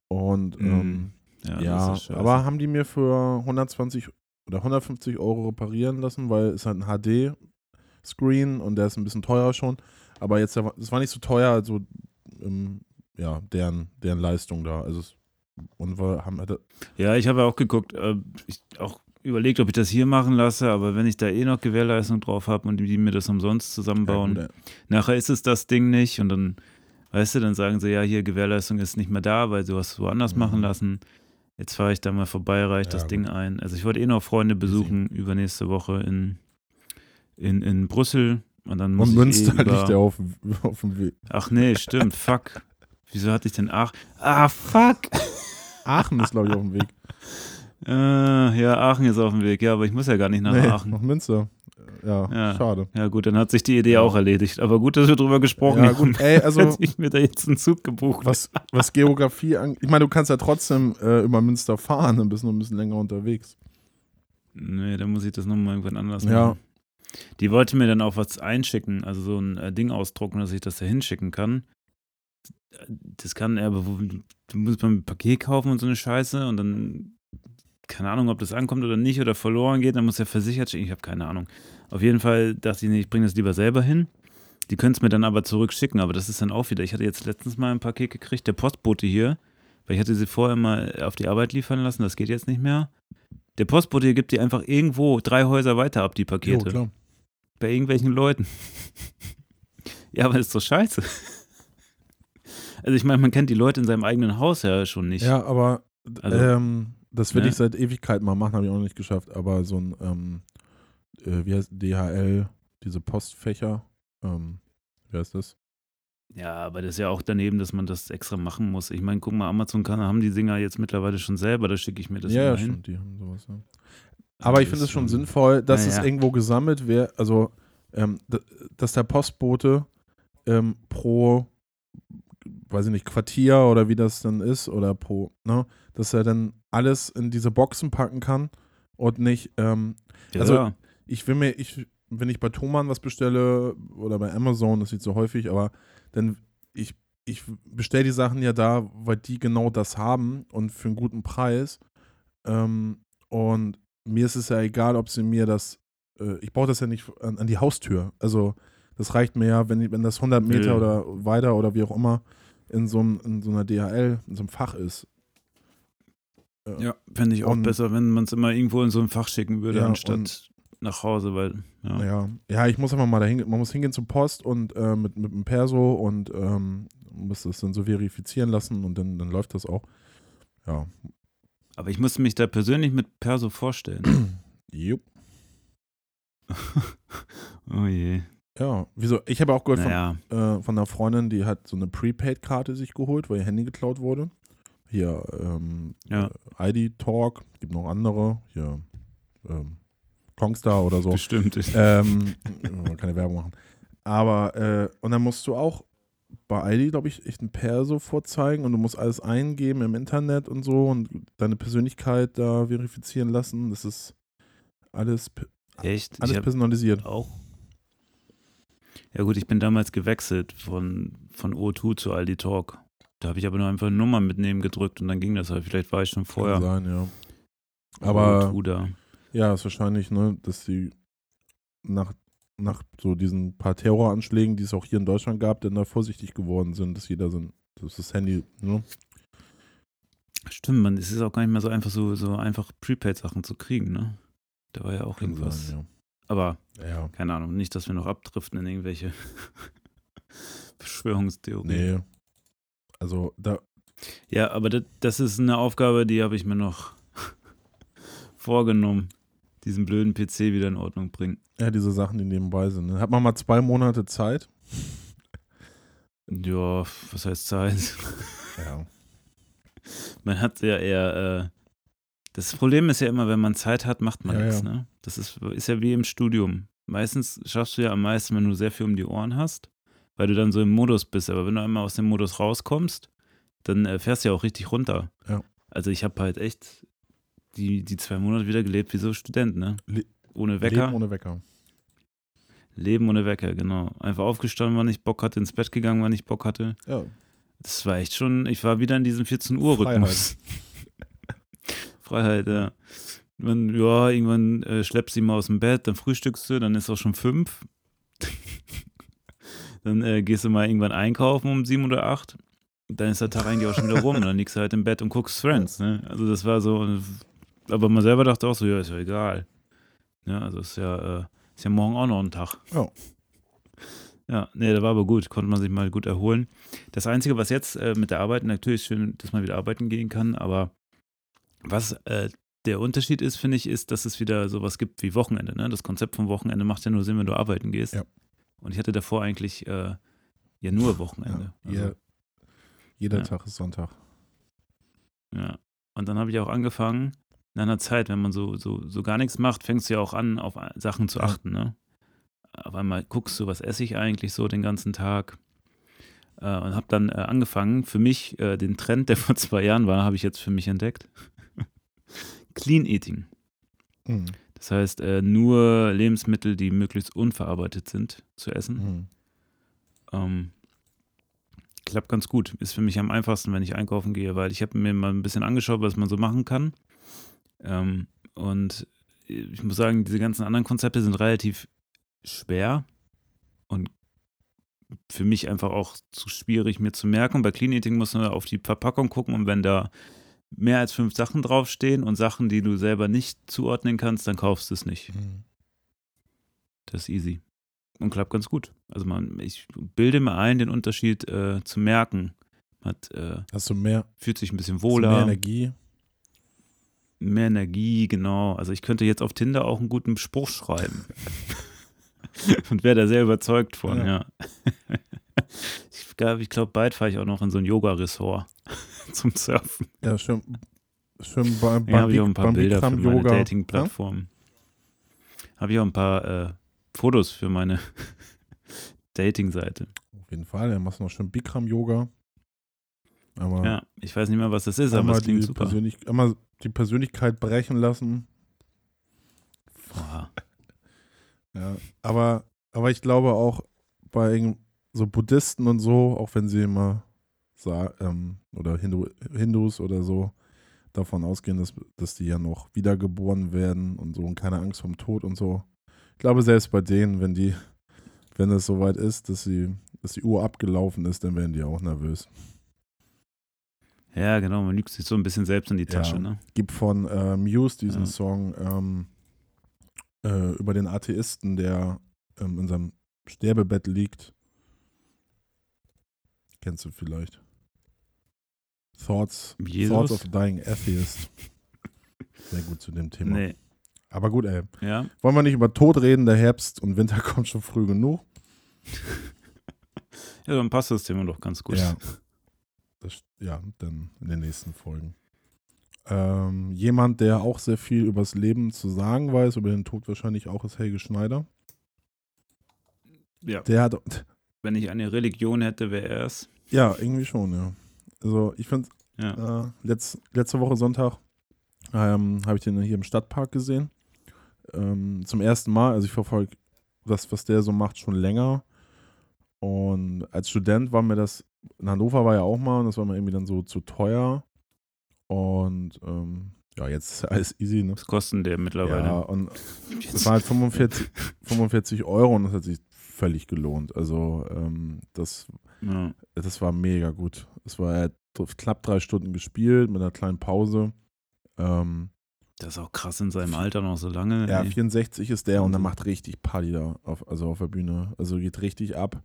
Und mhm. ähm, ja, ja aber haben die mir für 120 oder 150 Euro reparieren lassen, weil es halt ein HD-Screen und der ist ein bisschen teurer schon. Aber jetzt, es war nicht so teuer, also ähm, ja, deren, deren Leistung da. Also es, und wir haben halt Ja, ich habe auch geguckt, äh, ich auch überlegt, ob ich das hier machen lasse, aber wenn ich da eh noch Gewährleistung drauf habe und die mir das umsonst zusammenbauen, ja, nachher ist es das Ding nicht und dann, weißt du, dann sagen sie, ja, hier Gewährleistung ist nicht mehr da, weil du hast es woanders mhm. machen lassen. Jetzt fahre ich da mal vorbei, reiche ja, das gut. Ding ein. Also ich wollte eh noch Freunde besuchen übernächste Woche in, in, in Brüssel und dann muss und ich Münster eh über... liegt ja auf, auf dem Weg. Ach nee, stimmt, fuck. Wieso hatte ich denn Ach? Ah, fuck. Aachen ist, glaube ich, auf dem Weg. Äh, ja, Aachen ist auf dem Weg, ja, aber ich muss ja gar nicht nach nee, Aachen. Nach Münster. Ja, ja, schade. Ja, gut, dann hat sich die Idee ja. auch erledigt. Aber gut, dass wir drüber gesprochen ja, gut, ey, also. Hätte ich mir da jetzt einen Zug gebucht. Was, was Geografie angeht. Ich meine, du kannst ja trotzdem äh, über Münster fahren, dann bist du noch ein bisschen länger unterwegs. Nee, dann muss ich das nochmal irgendwann anders Ja. machen. Die wollte mir dann auch was einschicken, also so ein äh, Ding ausdrucken, dass ich das da hinschicken kann. Das kann er, aber wo, du musst beim Paket kaufen und so eine Scheiße und dann, keine Ahnung, ob das ankommt oder nicht oder verloren geht, dann muss er versichert schicken. Ich habe keine Ahnung. Auf jeden Fall dachte ich, nee, ich bringe das lieber selber hin. Die können es mir dann aber zurückschicken, aber das ist dann auch wieder. Ich hatte jetzt letztens mal ein Paket gekriegt, der Postbote hier, weil ich hatte sie vorher mal auf die Arbeit liefern lassen, das geht jetzt nicht mehr. Der Postbote hier gibt die einfach irgendwo drei Häuser weiter ab, die Jo, Pakete. klar. bei irgendwelchen Leuten. ja, aber das ist doch scheiße. Also ich meine, man kennt die Leute in seinem eigenen Haus ja schon nicht. Ja, aber Also, ähm, das will ne? ich seit Ewigkeiten mal machen, habe ich auch noch nicht geschafft. Aber so ein, ähm, äh, wie heißt DHL, diese Postfächer, ähm, wie heißt das? Ja, aber das ist ja auch daneben, dass man das extra machen muss. Ich meine, guck mal, Amazon kann, haben die Dinger jetzt mittlerweile schon selber, da schicke ich mir das ja, ja, hin. stimmt, die haben sowas. Ja. Aber ich finde es schon sinnvoll, dass na es ja. irgendwo gesammelt wird, also ähm, dass der Postbote ähm, pro, weiß ich nicht, Quartier oder wie das dann ist, oder pro, ne, dass er dann alles in diese Boxen packen kann und nicht, ähm, Ja, also- ich will mir, ich, wenn ich bei Thomann was bestelle oder bei Amazon, das ist nicht so häufig, aber dann, ich, ich bestelle die Sachen ja da, weil die genau das haben und für einen guten Preis. Ähm, und mir ist es ja egal, ob sie mir das, äh, ich brauche das ja nicht an, an die Haustür. Also das reicht mir ja, wenn, wenn das 100 Meter Nö. oder weiter oder wie auch immer in so, einem, in so einer DHL, in so einem Fach ist. Ja fände ich auch und- besser, wenn man es immer irgendwo in so ein Fach schicken würde, Ja, anstatt und- nach Hause, weil, ja. Ja, ja, ich muss einfach mal dahin, man muss hingehen zum Post und äh, mit, mit dem Perso und ähm, muss das dann so verifizieren lassen und dann, dann läuft das auch. Ja. Aber ich musste mich da persönlich mit Perso vorstellen. Jupp. oh je. Ja, wieso? Ich habe auch gehört Naja, von, äh, von einer Freundin, die hat so eine Prepaid-Karte sich geholt, weil ihr Handy geklaut wurde. Hier, ähm, Ja. äh, ID Talk, gibt noch andere, hier, ähm, Kongstar oder so. bestimmt. ähm, keine Werbung machen. Aber, äh, und dann musst du auch bei ID, glaube ich, echt ein Perso vorzeigen und du musst alles eingeben im Internet und so und deine Persönlichkeit da verifizieren lassen. Das ist alles, Echt? alles personalisiert. auch. Ja gut, ich bin damals gewechselt von, von O2 zu Aldi Talk. Da habe ich aber nur einfach eine Nummer mitnehmen gedrückt und dann ging das halt. Vielleicht war ich schon Kann vorher sein, ja. Aber O2 da. ja, ist wahrscheinlich, ne, dass sie nach, nach so diesen paar Terroranschlägen, die es auch hier in Deutschland gab, dann da vorsichtig geworden sind, dass jeder so ein, dass das Handy, ne? Stimmt, man, es ist auch gar nicht mehr so einfach, so, so einfach Prepaid-Sachen zu kriegen, ne? Da war ja auch Kann irgendwas. sein, Aber ja. Ja. keine Ahnung, nicht, dass wir noch abdriften in irgendwelche Verschwörungstheorien. Nee. Also da, Ja, aber das, das ist eine Aufgabe, die habe ich mir noch vorgenommen. Diesen blöden PC wieder in Ordnung bringen. ja, diese Sachen, die nebenbei sind. Dann hat man mal zwei Monate Zeit. Ja, was heißt Zeit? Ja. Man hat ja eher, äh, das Problem ist ja immer, wenn man Zeit hat, macht man Ja, nichts, ja. ne? Das ist, ist ja wie im Studium. Meistens schaffst du ja am meisten, wenn du sehr viel um die Ohren hast, weil du dann so im Modus bist. Aber wenn du einmal aus dem Modus rauskommst, dann äh, fährst du ja auch richtig runter. Ja. Also ich habe halt echt die, die zwei Monate wieder gelebt wie so Student, ne? Le- ohne Wecker. Leben ohne Wecker. Leben ohne Wecker, genau. Einfach aufgestanden, wann ich Bock hatte, ins Bett gegangen, wann ich Bock hatte. Ja. Das war echt schon, ich war wieder in diesem 14-Uhr-Rhythmus. Freiheit, ja. Man, ja, irgendwann äh, schleppst du ihn mal aus dem Bett, dann frühstückst du, dann ist auch schon fünf. Dann äh, gehst du mal irgendwann einkaufen um sieben oder acht. Dann ist der Tag eigentlich auch schon wieder rum und dann liegst du halt im Bett und guckst Friends. Ne? Also das war so, aber man selber dachte auch so, ja, ist ja egal. Ja, also ist ja, äh, ist ja morgen auch noch ein Tag. Ja. Ja, nee, der war aber gut, konnte man sich mal gut erholen. Das Einzige, was jetzt äh, mit der Arbeit, natürlich ist schön, dass man wieder arbeiten gehen kann, aber was äh, der Unterschied ist, finde ich, ist, dass es wieder sowas gibt wie Wochenende. Ne? Das Konzept vom Wochenende macht ja nur Sinn, wenn du arbeiten gehst. Ja. Und ich hatte davor eigentlich äh, ja nur Wochenende. Ja. Also, Jeder, Ja. Tag ist Sonntag. ja. Und dann habe ich auch angefangen, in einer Zeit, wenn man so, so, so gar nichts macht, fängst du ja auch an, auf Sachen zu achten. Ne? Auf einmal guckst du, was esse ich eigentlich so den ganzen Tag. Äh, und habe dann äh, angefangen, für mich äh, den Trend, der vor zwei Jahren war, habe ich jetzt für mich entdeckt. Clean Eating. Mhm. Das heißt, äh, nur Lebensmittel, die möglichst unverarbeitet sind, zu essen. Mhm. Ähm, klappt ganz gut. Ist für mich am einfachsten, wenn ich einkaufen gehe, weil ich habe mir mal ein bisschen angeschaut, was man so machen kann. Ähm, und ich muss sagen, diese ganzen anderen Konzepte sind relativ schwer und für mich einfach auch zu schwierig mir zu merken. Bei Clean Eating muss man auf die Verpackung gucken und wenn da mehr als fünf Sachen draufstehen und Sachen, die du selber nicht zuordnen kannst, dann kaufst du es nicht. Mhm. Das ist easy. Und klappt ganz gut. Also man, ich bilde mir ein, den Unterschied äh, zu merken. Hat, äh, Hast du mehr, fühlt sich ein bisschen wohler. mehr Energie? Mehr Energie, genau. Also ich könnte jetzt auf Tinder auch einen guten Spruch schreiben. Und wäre da sehr überzeugt von, Ja. ja. ich glaube, ich glaub, bald fahre ich auch noch in so ein Yoga-Ressort zum Surfen. Ja, schön. Schön bei, Ja, beim, habe ich auch ein paar beim Bilder für meine. Dating-Plattform. Habe ich auch ein paar äh, Fotos für meine Dating-Seite. Auf jeden Fall, dann machst du noch schön Bikram Yoga. Aber Ja, ich weiß nicht mehr, was das ist, aber es klingt die super. Persönlich, einmal die Persönlichkeit brechen lassen. Boah. Ja, aber, aber ich glaube auch bei so Buddhisten und so, auch wenn sie immer sa- ähm, oder Hindu, Hindus oder so davon ausgehen, dass, dass die ja noch wiedergeboren werden und so und keine Angst vom Tod und so. Ich glaube, selbst bei denen, wenn die, wenn es soweit ist, dass sie, dass die Uhr abgelaufen ist, dann werden die auch nervös. Ja, genau, man lügt sich so ein bisschen selbst in die Ja. Tasche, ne? gibt von äh, Muse diesen Ja. Song ähm, äh, über den Atheisten, der ähm, in seinem Sterbebett liegt. Kennst du vielleicht? Thoughts, Jesus? Thoughts of Dying Atheist. Sehr gut zu dem Thema. Nee. Aber gut, ey. Ja, Wollen wir nicht über Tod reden? Der Herbst und Winter kommt schon früh genug. ja, dann passt das Thema doch ganz gut. Ja. Das, ja, dann in den nächsten Folgen. Ähm, jemand, der auch sehr viel übers Leben zu sagen weiß, über den Tod wahrscheinlich auch, ist Helge Schneider. Ja. Der hat, Wenn ich eine Religion hätte, wäre er es. ja, irgendwie schon, ja. Also ich finde, Ja. äh, letz, letzte Woche Sonntag ähm, habe ich den hier im Stadtpark gesehen. Ähm, zum ersten Mal, also ich verfolge das, was der so macht, schon länger. Und als Student war mir das, in Hannover war ja auch mal, und das war mir irgendwie dann so zu teuer. Und ähm, ja, jetzt ist alles easy, ne? Was kosten der mittlerweile? Ja, und das war halt 45, 45 Euro und das hat sich völlig gelohnt. Also ähm, das, Ja. das war mega gut. Es war er hat knapp drei Stunden gespielt mit einer kleinen Pause. Ähm, Das ist auch krass in seinem Alter noch so lange. ja, ey. 64 ist der und der Wahnsinn. macht richtig Party da, auf, also auf der Bühne. Also geht richtig ab.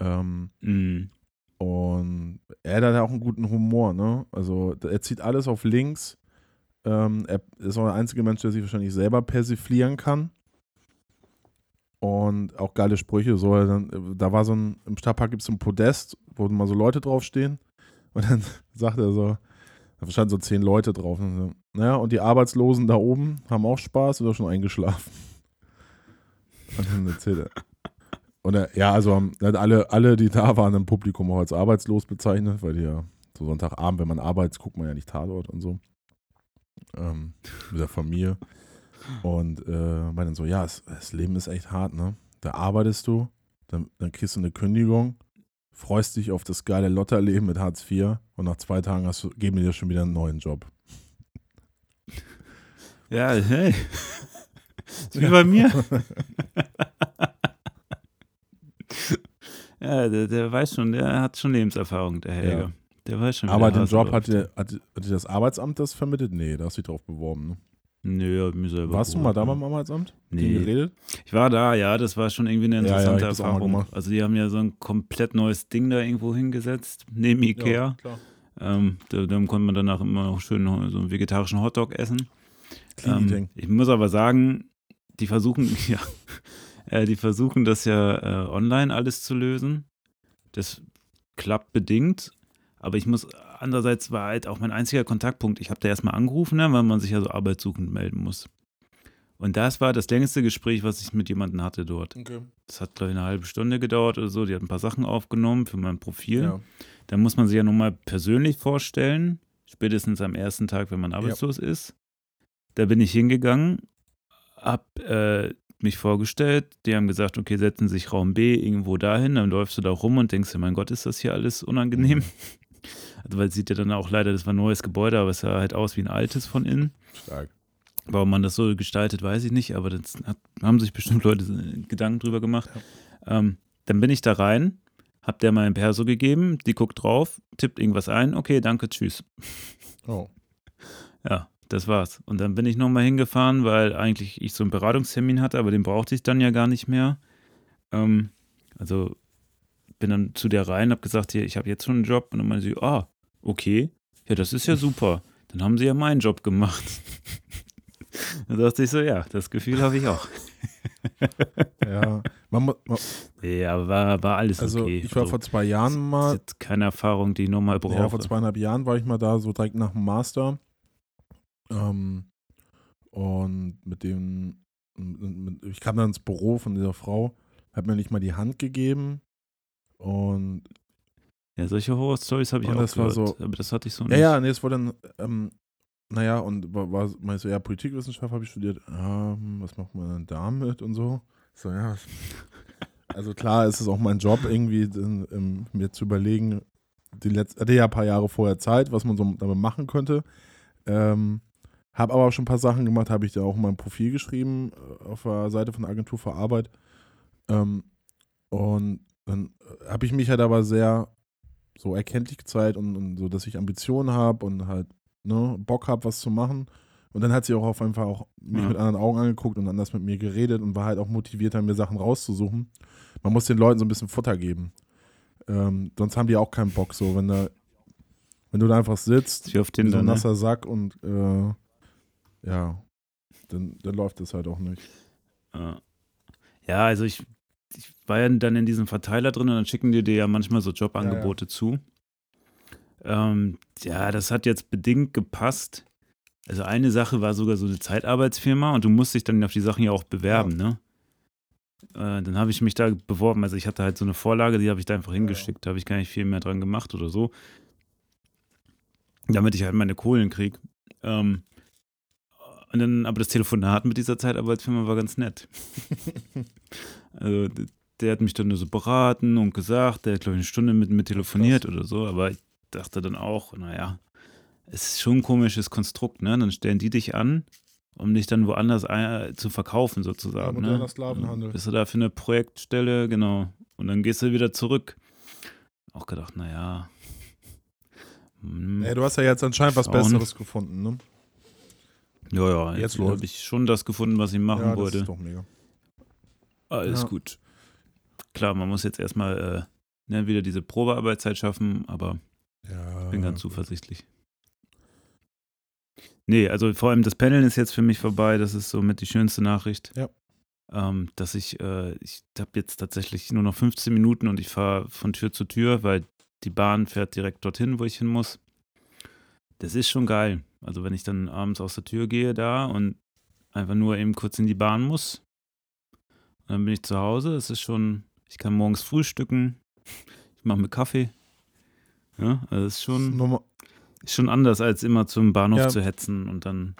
Ähm, Mhm. und er hat halt auch einen guten Humor, ne? Also er zieht alles auf links. Ähm, er ist auch der einzige Mensch, der sich wahrscheinlich selber persiflieren kann. Und auch geile Sprüche. So, dann, da war so ein, im Stadtpark gibt es so ein Podest, wo mal so Leute draufstehen. Und dann sagt er so, da standen so zehn Leute drauf. Und so, naja, und die Arbeitslosen da oben haben auch Spaß oder schon eingeschlafen. Und dann erzählt er. Und er, ja, also alle, alle, die da waren im Publikum auch als arbeitslos bezeichnet, weil die ja so Sonntagabend, wenn man arbeitet, guckt man ja nicht Tatort und so. Ähm, mit der Familie. Und äh, meinen dann so, ja, es, das Leben ist echt hart, ne? Da arbeitest du, dann, dann kriegst du eine Kündigung, freust dich auf das geile Lotterleben mit Hartz IV und nach zwei Tagen hast du, geben die dir schon wieder einen neuen Job. Ja, hey. Ist Wie bei mir. ja, der, der weiß schon, der hat schon Lebenserfahrung, der Helge. Ja. Der weiß schon, Aber den Job hat dir, hat, hat dir das Arbeitsamt das vermittelt? Nee, da hast du dich drauf beworben. Ne? Nö, mir selber Warst du mal da ne? beim Arbeitsamt? Nee. geredet? Ich war da, ja, das war schon irgendwie eine Ja, ja, interessante auch mal Erfahrung. Also die haben ja so ein komplett neues Ding da irgendwo hingesetzt, neben Ikea. klar. Ähm, da, dann konnte man danach immer noch schön so einen vegetarischen Hotdog essen. Ähm, ich muss aber sagen, die versuchen, ja, äh, die versuchen das ja äh, online alles zu lösen. Das klappt bedingt, aber ich muss, andererseits war halt auch mein einziger Kontaktpunkt, ich habe da erstmal angerufen, ne, weil man sich ja so arbeitssuchend melden muss. Und das war das längste Gespräch, was ich mit jemandem hatte dort. Okay. Das hat, glaube ich, eine halbe Stunde gedauert oder so. Die hat ein paar Sachen aufgenommen für mein Profil. Ja. Da muss man sich ja nochmal persönlich vorstellen, spätestens am ersten Tag, wenn man arbeitslos ist. Da bin ich hingegangen, hab äh, mich vorgestellt, die haben gesagt, okay, setzen sich Raum B irgendwo dahin, dann läufst du da rum und denkst dir, mein Gott, ist das hier alles unangenehm. Mhm. Also, weil es sieht ja dann auch leider, das war ein neues Gebäude, aber es sah halt aus wie ein altes von innen. Stark. Warum man das so gestaltet, weiß ich nicht, aber das hat, haben sich bestimmt Leute Gedanken drüber gemacht. Ja. Ähm, dann bin ich da rein, hab der mal ein Perso gegeben, die guckt drauf, tippt irgendwas ein, okay, danke, tschüss. Oh. Ja, das war's. Und dann bin ich nochmal hingefahren, weil eigentlich ich so einen Beratungstermin hatte, aber den brauchte ich dann ja gar nicht mehr. Ähm, also bin dann zu der rein, hab gesagt, hier, ich habe jetzt schon einen Job. Und dann meinte sie, ah, okay, ja, das ist ja super. Dann haben sie ja meinen Job gemacht. dann dachte ich so, ja, das Gefühl habe ich auch. ja, man, man, ja, war, war alles also okay. Ich war also, vor zwei Jahren mal. Ist keine Erfahrung, die ich nochmal brauche. Ja, vor zweieinhalb Jahren war ich mal da, so direkt nach dem Master. Ähm, und mit dem, mit, ich kam dann ins Büro von dieser Frau, hat mir nicht mal die Hand gegeben. Und ja, solche Horror-Stories habe ich auch das gehört, war so, aber das hatte ich so nicht. Ja, ja, nee, es war dann, ähm, naja, und war, war meinst du, ja, Politikwissenschaft habe ich studiert, ähm, was macht man dann damit und so? So, ja. Also klar, ist es auch mein Job, irgendwie in, in, mir zu überlegen, die letzte, hatte ja ein paar Jahre vorher Zeit, was man so damit machen könnte. Ähm, habe aber auch schon ein paar Sachen gemacht, habe ich da auch in meinem Profil geschrieben, äh, auf der Seite von der Agentur für Arbeit. Ähm, und dann äh, habe ich mich halt aber sehr so erkenntlich gezeigt und, und so, dass ich Ambitionen habe und halt ne, Bock habe, was zu machen. Und dann hat sie auch auf jeden Fall auch mich ja. mit anderen Augen angeguckt und anders mit mir geredet und war halt auch motivierter, mir Sachen rauszusuchen. Man muss den Leuten so ein bisschen Futter geben. Ähm, sonst haben die auch keinen Bock, so, wenn da, wenn du da einfach sitzt, wie so ein nasser ne? Sack und äh, ja, dann, dann läuft das halt auch nicht. Ja, also ich ich war ja dann in diesem Verteiler drin und dann schicken die dir ja manchmal so Jobangebote ja, ja. zu. Ähm, ja, das hat jetzt bedingt gepasst. Also eine Sache war sogar so eine Zeitarbeitsfirma und du musst dich dann auf die Sachen ja auch bewerben, ja. ne? Äh, dann habe ich mich da beworben. Also ich hatte halt so eine Vorlage, die habe ich da einfach hingeschickt. Da habe ich gar nicht viel mehr dran gemacht oder so. Damit ich halt meine Kohlen kriege. Ähm, und dann, aber das Telefonat mit dieser Zeitarbeitsfirma war ganz nett. also, der hat mich dann nur so beraten und gesagt, der hat, glaube ich, eine Stunde mit mir telefoniert oder so, aber ich dachte dann auch, naja, es ist schon ein komisches Konstrukt, ne? Dann stellen die dich an, um dich dann woanders zu verkaufen, sozusagen. Ja, ne? Sklavenhandel. Bist du da für eine Projektstelle, genau. Und dann gehst du wieder zurück. Auch gedacht, naja. Hm, Ey, du hast ja jetzt anscheinend was Besseres gefunden, ne? Ja, ja, jetzt, jetzt habe ich schon das gefunden, was ich machen ja, wollte. Das ist doch mega. Alles ja. gut. Klar, man muss jetzt erstmal äh, ne, wieder diese Probearbeitszeit schaffen, aber ja, bin ganz zuversichtlich. Nee, also vor allem das Panel ist jetzt für mich vorbei. Das ist somit die schönste Nachricht. Ja. Ähm, dass ich, äh, ich habe jetzt tatsächlich nur noch 15 Minuten und ich fahre von Tür zu Tür, weil die Bahn fährt direkt dorthin, wo ich hin muss. Das ist schon geil. Also wenn ich dann abends aus der Tür gehe da und einfach nur eben kurz in die Bahn muss, dann bin ich zu Hause. Es ist schon, ich kann morgens frühstücken, ich mache mir Kaffee. Ja, also es ist schon, ist schon anders, als immer zum Bahnhof ja. zu hetzen und dann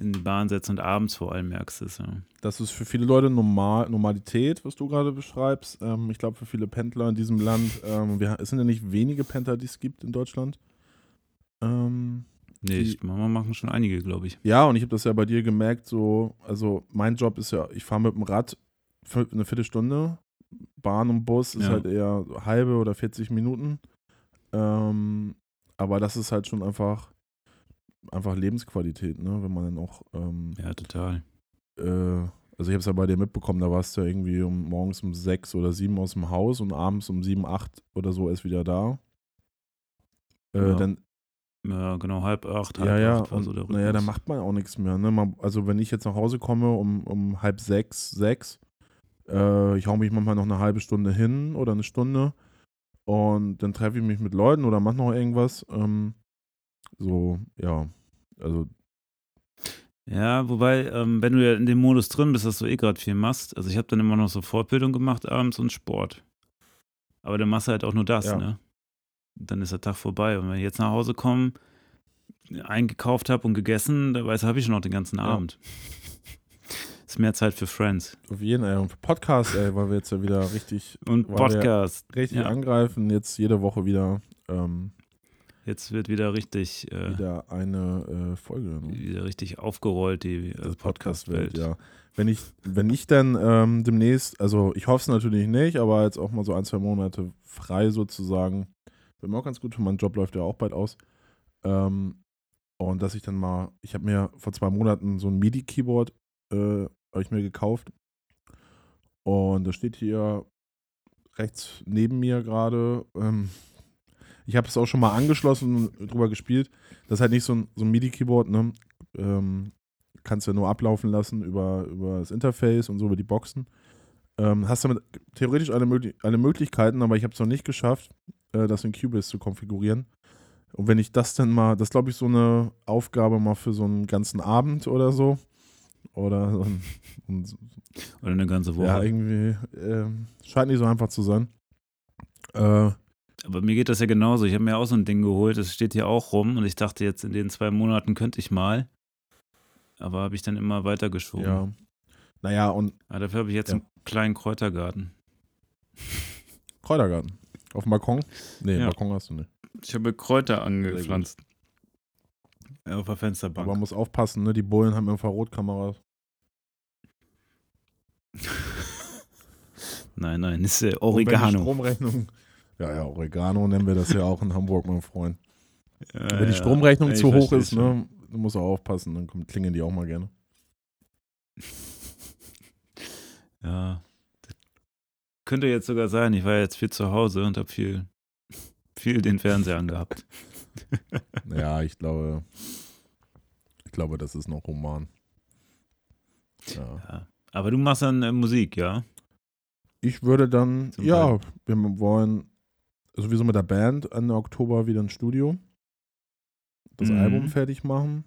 in die Bahn setzen und abends vor allem merkst du es. Ja. Das ist für viele Leute normal, Normalität, was du gerade beschreibst. Ähm, ich glaube, für viele Pendler in diesem Land, ähm, wir, es sind ja nicht wenige Pendler, die es gibt in Deutschland. Ähm, Nee, ich, Mama machen schon einige, glaube ich. Ja, und ich habe das ja bei dir gemerkt, so, also mein Job ist ja, ich fahre mit dem Rad eine Viertelstunde, Bahn und Bus ist ja. halt eher halbe oder 40 Minuten. Ähm, aber das ist halt schon einfach, einfach Lebensqualität, ne? Wenn man dann auch. Ähm, ja, total. Äh, also ich habe es ja bei dir mitbekommen, da warst du ja irgendwie um, morgens um sechs oder sieben aus dem Haus und abends um sieben, acht oder so erst wieder da. Äh, ja. Dann ja, genau, halb acht, halb ja, ja, acht war so der Naja, da macht man auch nichts mehr. Ne? Man, also wenn ich jetzt nach Hause komme um, um halb sechs, sechs, äh, ich hau mich manchmal noch eine halbe Stunde hin oder eine Stunde und dann treffe ich mich mit Leuten oder mach noch irgendwas. Ähm, so, ja, also ja, wobei, ähm, wenn du ja in dem Modus drin bist, dass du eh gerade viel machst, also ich habe dann immer noch so Fortbildung gemacht abends und Sport. Aber dann machst du halt auch nur das, ja. ne? dann ist der Tag vorbei. Und wenn ich jetzt nach Hause komme, eingekauft habe und gegessen, da weiß habe ich noch den ganzen Abend. Ist mehr Zeit für Friends. Auf jeden Fall. Und für Podcast, ey, weil wir jetzt ja wieder richtig, Und Podcast. richtig Ja. angreifen. Jetzt jede Woche wieder, ähm, Jetzt wird wieder richtig, äh, wieder eine äh, Folge. Ne? wieder richtig aufgerollt, die äh, Podcast-Welt. Podcast-Welt, ja. Wenn ich, wenn ich dann ähm, demnächst, also ich hoffe es natürlich nicht, aber jetzt auch mal so ein, zwei Monate frei sozusagen. Wäre mir auch ganz gut, mein Job läuft ja auch bald aus. Ähm, und dass ich dann mal, ich habe mir vor zwei Monaten so ein MIDI-Keyboard, äh, habe ich mir gekauft. Und das steht hier rechts neben mir gerade. Ähm, ich habe es auch schon mal angeschlossen und drüber gespielt. Das ist halt nicht so ein, so ein MIDI-Keyboard, ne? Ähm, kannst du ja nur ablaufen lassen über, über das Interface und so über die Boxen. Ähm, hast damit theoretisch alle, alle Möglichkeiten, aber ich habe es noch nicht geschafft, äh, das in Cubase zu konfigurieren. Und wenn ich das dann mal, das glaube ich so eine Aufgabe mal für so einen ganzen Abend oder so. Oder so ein, ein, Oder eine ganze Woche. ja, irgendwie, ähm, scheint nicht so einfach zu sein. Äh, Aber mir geht das ja genauso. Ich habe mir auch so ein Ding geholt, das steht hier auch rum und ich dachte jetzt in den zwei Monaten könnte ich mal. Aber habe ich dann immer weitergeschoben. ja. Naja, und Aber dafür habe ich jetzt Ja. einen kleinen Kräutergarten. Kräutergarten. Auf dem Balkon? Nee, Ja. Balkon hast du nicht. Ich habe Kräuter gut. angepflanzt. Ja, auf der Aber Fensterbank. man muss aufpassen, ne? Die Bullen haben Infrarotkameras. nein, nein, ist äh, Und wenn die Oregano. Stromrechnung. Ja, ja, Oregano nennen wir das ja auch in Hamburg, mein Freund. Ja, wenn die ja. Stromrechnung Ich zu hoch ist, ne, du musst auch aufpassen, dann kommen, klingeln die auch mal gerne. Ja. Das könnte jetzt sogar sein, ich war jetzt viel zu Hause und habe viel, viel den Fernseher angehabt. Ja, ich glaube, ich glaube, das ist noch Roman. Ja. Ja. Aber du machst dann äh, Musik, ja? Ich würde dann, Zum ja, wir wollen sowieso mit der Band Ende Oktober wieder ins Studio. Das Mhm. Album fertig machen.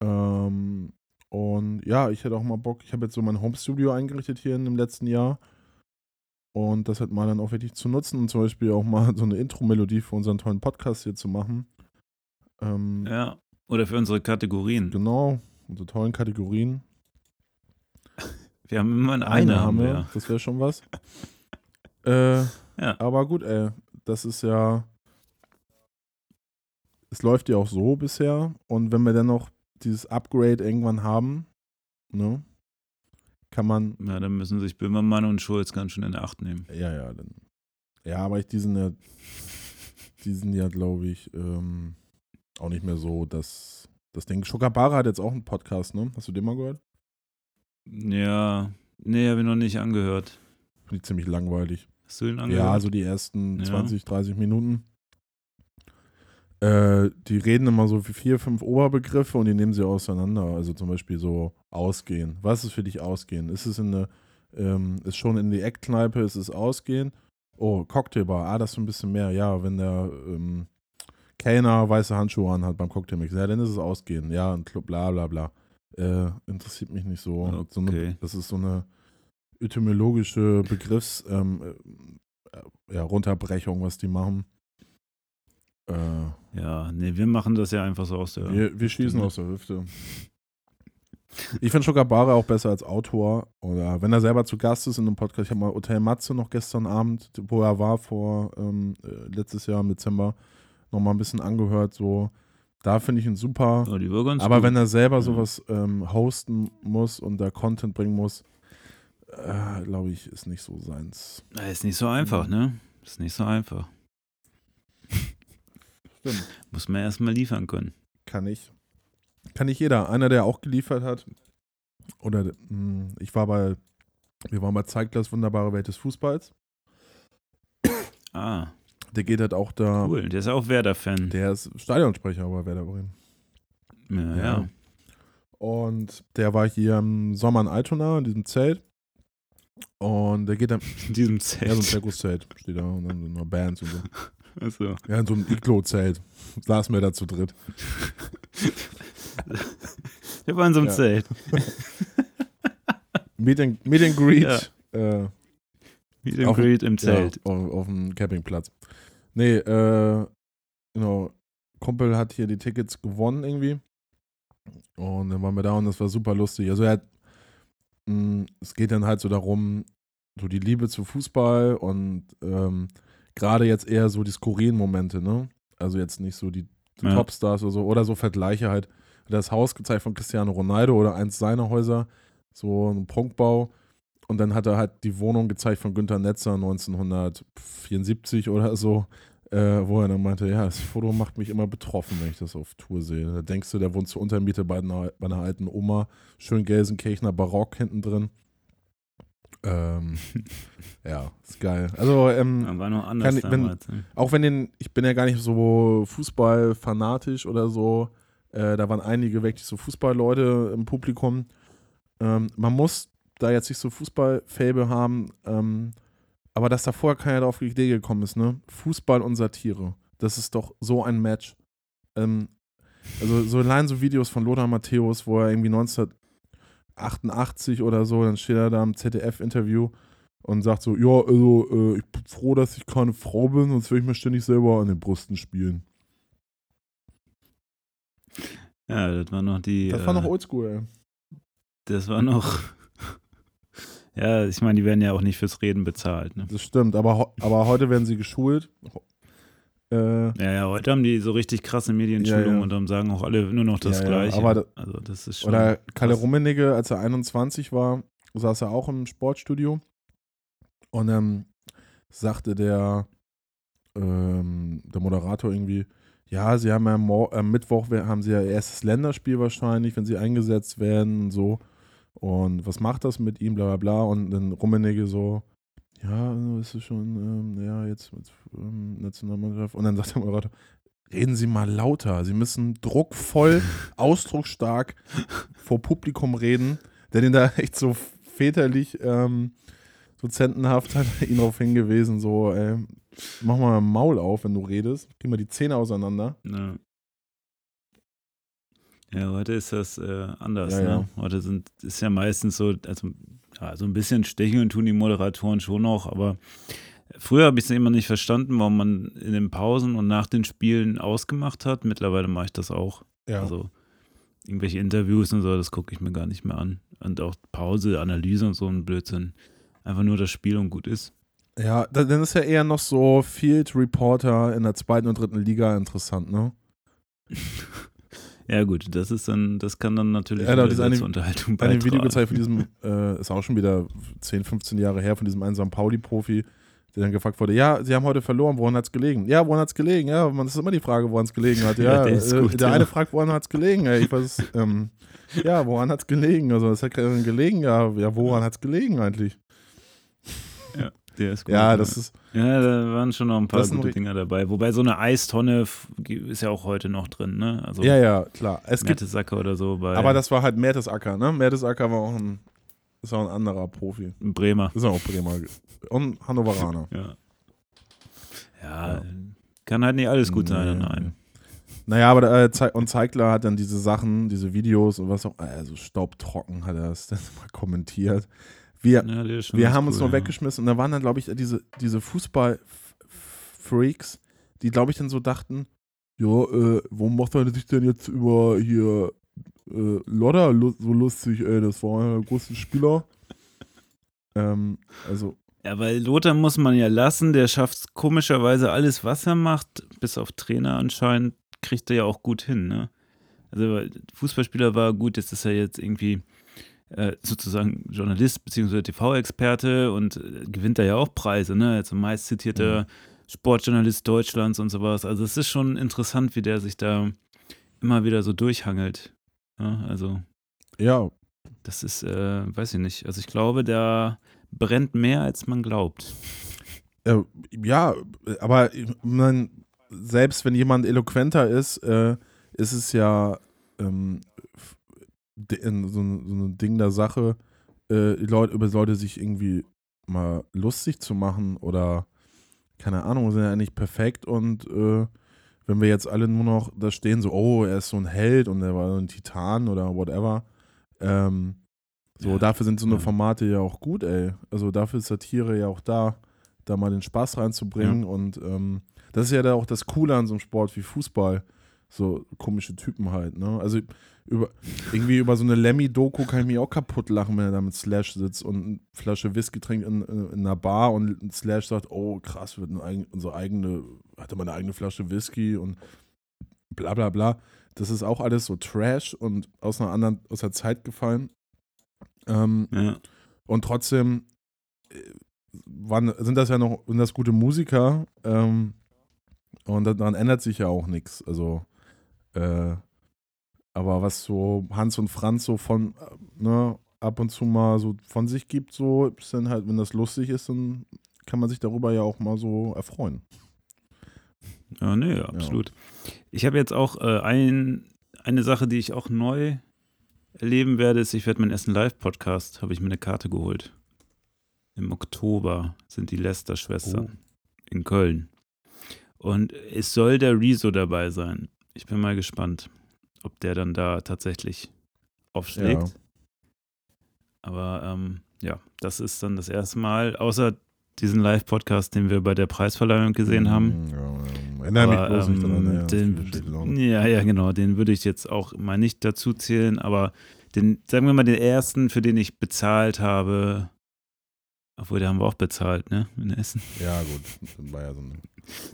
Ähm, und ja, ich hätte auch mal Bock, ich habe jetzt so mein Home-Studio eingerichtet hier in dem letzten Jahr. Und das halt mal dann auch wirklich zu nutzen und zum Beispiel auch mal so eine Intro-Melodie für unseren tollen Podcast hier zu machen. Ähm, Ja. Oder für unsere Kategorien. Genau, unsere tollen Kategorien. Wir haben immer eine, haben wir. das wäre schon was. äh, Ja. Aber gut, ey, das ist ja. Es läuft ja auch so bisher. Und wenn wir dann noch dieses Upgrade irgendwann haben, ne, kann man. Ja, dann müssen sich Böhmermann und Schulz ganz schön in Acht nehmen. Ja, ja, dann. Ja, aber ich, die sind ja. Die sind ja, glaube ich, ähm, auch nicht mehr so, dass. Das Ding. Schokabara hat jetzt auch einen Podcast, ne? Hast du den mal gehört? Ja. Nee, habe ich noch nicht angehört. Finde ich ziemlich langweilig. Hast du ihn angehört? Ja, also die ersten Ja. 20, 30 Minuten. Äh, die reden immer so wie vier, fünf Oberbegriffe und die nehmen sie auseinander. Also zum Beispiel so Ausgehen. Was ist für dich Ausgehen? Ist es in eine, ähm, ist schon in die Eckkneipe, ist es Ausgehen? Oh, Cocktailbar, ah, das ist ein bisschen mehr. Ja, wenn der ähm, Kellner weiße Handschuhe anhat beim Cocktailmix, ja, dann ist es Ausgehen. Ja, ein Club, bla bla bla. Äh, interessiert mich nicht so. so eine, Okay. das ist so eine etymologische Begriffs, ähm, äh, ja, Runterbrechung, was die machen. Äh, Ja, nee, wir machen das ja einfach so aus der. wir, wir schießen Stimme. aus der Hüfte. Ich finde Schokabare auch besser als Autor. Oder wenn er selber zu Gast ist in einem Podcast. Ich habe mal Hotel Matze noch gestern Abend, wo er war vor ähm, äh, letztes Jahr im Dezember, noch mal ein bisschen angehört. So, da finde ich ihn super. Ganz Aber gut. wenn er selber Ja. sowas ähm, hosten muss und da Content bringen muss, äh, glaube ich, ist nicht so seins. Ist nicht so einfach, ne? Ist nicht so einfach. Stimmt. Muss man erstmal liefern können. Kann ich. Kann nicht jeder. Einer, der auch geliefert hat. Oder mh, ich war bei, wir waren bei Zeiglers Wunderbare Welt des Fußballs. Ah, Der geht halt auch da. cool. Der ist auch Werder-Fan. Der ist Stadionsprecher bei Werder Bremen. Ja, Ja. ja. Und der war hier im Sommer in Altona, in diesem Zelt. Und der geht dann, In diesem ja, so ein Zelt. Zirkuszelt steht da und dann so Bands und so. Achso. Ja, in so einem Iglo-Zelt. Saßen wir da zu dritt. Der war in so einem Ja. Zelt. Meet and, Meet and Greet. Äh, Meet and Auf- Greet im Zelt. Ja, auf, auf dem Campingplatz. Nee, äh, genau. Kumpel hat hier die Tickets gewonnen irgendwie. Und dann waren wir da und das war super lustig. Also er hat, mh, es geht dann halt so darum, so die Liebe zu Fußball und ähm, gerade jetzt eher so die skurrilen Momente, ne? Also jetzt nicht so die, ja. Topstars oder so, oder so Vergleiche halt. Das Haus gezeigt von Cristiano Ronaldo oder eins seiner Häuser, so ein Prunkbau. Und dann hat er halt die Wohnung gezeigt von Günter Netzer 1974 oder so, äh, wo er dann meinte, ja, das Foto macht mich immer betroffen, wenn ich das auf Tour sehe. Da denkst du, der wohnt zur Untermiete bei einer, bei einer alten Oma, schön Gelsenkirchener Barock hinten drin. Ähm, ja, ist geil. Also, ähm, war noch anders ich, wenn, damals, ne? Auch wenn den, ich bin ja gar nicht so Fußballfanatisch oder so. Äh, da waren einige wirklich so Fußballleute im Publikum. Ähm, man muss da jetzt nicht so Fußballfäbe haben, ähm, aber dass da vorher keiner auf die Idee gekommen ist, ne? Fußball und Satire. Das ist doch so ein Match. Ähm, also so allein so Videos von Lothar Matthäus, wo er irgendwie 19 88 oder so, dann steht er da im ZDF-Interview und sagt so, ja, also äh, ich bin froh, dass ich keine Frau bin, sonst würde ich mir ständig selber an den Brüsten spielen. Ja, das war noch die. Das war noch äh, oldschool, ey. Das war noch. ja, ich meine, die werden ja auch nicht fürs Reden bezahlt. Ne? Das stimmt, aber, aber heute werden sie geschult. Äh, ja, ja, heute haben die so richtig krasse Medienschulung ja, ja. und dann sagen auch alle nur noch das ja, Gleiche. aber also das ist schon oder Kalle Rummenigge, als er 21 war, saß er auch im Sportstudio und ähm, sagte der, ähm, der Moderator irgendwie, ja, sie haben ja am, am Mittwoch haben sie ja erstes Länderspiel wahrscheinlich, wenn sie eingesetzt werden und so. Und was macht das mit ihm, bla bla bla. Und dann Rummenigge so, ja, ist es schon, ähm, ja, jetzt mit ähm, Nationalmannschaft. Und dann sagt der Moderator, reden Sie mal lauter. Sie müssen druckvoll, ausdrucksstark vor Publikum reden, der den da echt so väterlich, ähm, dozentenhaft hat ihn darauf hingewiesen, so, ey, mach mal Maul auf, wenn du redest, krieg mal die Zähne auseinander. Ja. Ja, heute ist das äh, anders. Ja, ne? ja. Heute sind, ist ja meistens so, also ja, so ein bisschen sticheln tun die Moderatoren schon noch, aber früher habe ich es immer nicht verstanden, warum man in den Pausen und nach den Spielen ausgemacht hat. Mittlerweile mache ich das auch. Ja. Also irgendwelche Interviews und so, das gucke ich mir gar nicht mehr an. Und auch Pause, Analyse und so ein Blödsinn. Einfach nur das Spiel und gut ist. Ja, dann ist ja eher noch so Field Reporter in der zweiten und dritten Liga interessant, ne? Ja, gut, das ist dann, das kann dann natürlich ja, das eine, Unterhaltung beitragen. Ein Video gezeigt von diesem, äh, ist auch schon wieder 10, 15 Jahre her, von diesem einsamen Pauli-Profi, der dann gefragt wurde, ja, sie haben heute verloren, woran hat es gelegen? Ja, woran hat es gelegen? Ja, man, ist immer die Frage, woran es gelegen hat. Ja, ja der, äh, gut, der ja. eine fragt, woran hat es gelegen? Ja, ich weiß, ähm, ja, woran hat es gelegen? Also, es hat gelegen, ja, ja woran hat es gelegen eigentlich? Ja. Der ist gut. Ja, das ist. Ja, da waren schon noch ein paar gute Dinger dabei. Wobei so eine Eistonne ist ja auch heute noch drin, ne? Also ja, ja, klar. Es Mertesacker oder so. aber das war halt Mertesacker, ne? Mertesacker war auch ein, ist auch ein anderer Profi. Ein Bremer. Ist auch Bremer. Und Hannoveraner. ja. ja. Ja, kann halt nicht alles gut sein, nee. nein. Naja, aber äh, und Zeigler hat dann diese Sachen, diese Videos und was auch, also staubtrocken hat er das dann mal kommentiert. Wir, ja, wir haben cool, uns nur ja. weggeschmissen und da waren dann, glaube ich, diese, diese Fußball-Freaks, die, glaube ich, dann so dachten, ja, äh, warum macht er sich denn jetzt über hier äh, Lodder so lustig, ey, das war einer der größten Spieler. ähm, also. Ja, weil Lothar muss man ja lassen, der schafft komischerweise alles, was er macht, bis auf Trainer anscheinend, kriegt er ja auch gut hin, ne? Also Fußballspieler war gut, jetzt ist er jetzt irgendwie äh, sozusagen Journalist bzw. TV-Experte und äh, gewinnt da ja auch Preise, ne? Jetzt meist zitierter mhm. Sportjournalist Deutschlands und sowas. Also es ist schon interessant, wie der sich da immer wieder so durchhangelt. Ja, also. Ja. Das ist, äh, weiß ich nicht. Also ich glaube, der brennt mehr, als man glaubt. Äh, ja, aber man, selbst wenn jemand eloquenter ist, äh, ist es ja ähm, so, so ein Ding der Sache, äh, Leute, über Leute sich irgendwie mal lustig zu machen oder keine Ahnung, sind ja eigentlich perfekt und äh, wenn wir jetzt alle nur noch da stehen, so, oh, er ist so ein Held und er war ein Titan oder whatever, ähm, so, ja, dafür sind so eine Formate ja auch gut, ey. Also dafür ist Satire ja auch da, da mal den Spaß reinzubringen ja. und ähm, das ist ja da auch das Coole an so einem Sport wie Fußball. so komische Typen halt, ne? Also über, irgendwie über so eine Lemmy-Doku kann ich mich auch kaputt lachen, wenn er da mit Slash sitzt und eine Flasche Whisky trinkt in, in, einer Bar und Slash sagt, oh krass, wird eine, unsere eigene, hatte mal eine eigene Flasche Whisky und bla bla bla. Das ist auch alles so Trash und aus einer anderen, aus der Zeit gefallen. Ähm, ja. Und trotzdem äh, waren, sind das ja noch, sind das gute Musiker ähm, und daran ändert sich ja auch nichts. Also äh, aber was so Hans und Franz so von, äh, ne, ab und zu mal so von sich gibt, so ist dann halt, wenn das lustig ist, dann kann man sich darüber ja auch mal so erfreuen. Ja, nee, absolut. Ja. Ich habe jetzt auch äh, ein, eine Sache, die ich auch neu erleben werde, ist, ich werde meinen ersten Live-Podcast, habe ich mir eine Karte geholt. Im Oktober sind die Lester-Schwestern oh. in Köln. Und es soll der Rezo dabei sein. Ich bin mal gespannt ob der dann da tatsächlich aufschlägt. Ja. Aber ähm, ja, das ist dann das erste Mal, außer diesen Live-Podcast, den wir bei der Preisverleihung gesehen haben. Ja, ja. Erinnere mich bloß ähm, nicht daran. Ja, den, ja, ja, genau. Den würde ich jetzt auch mal nicht dazu zählen, aber den, sagen wir mal, den ersten, für den ich bezahlt habe, obwohl, den haben wir auch bezahlt, ne? In Essen. Ja, gut. Das war ja so ein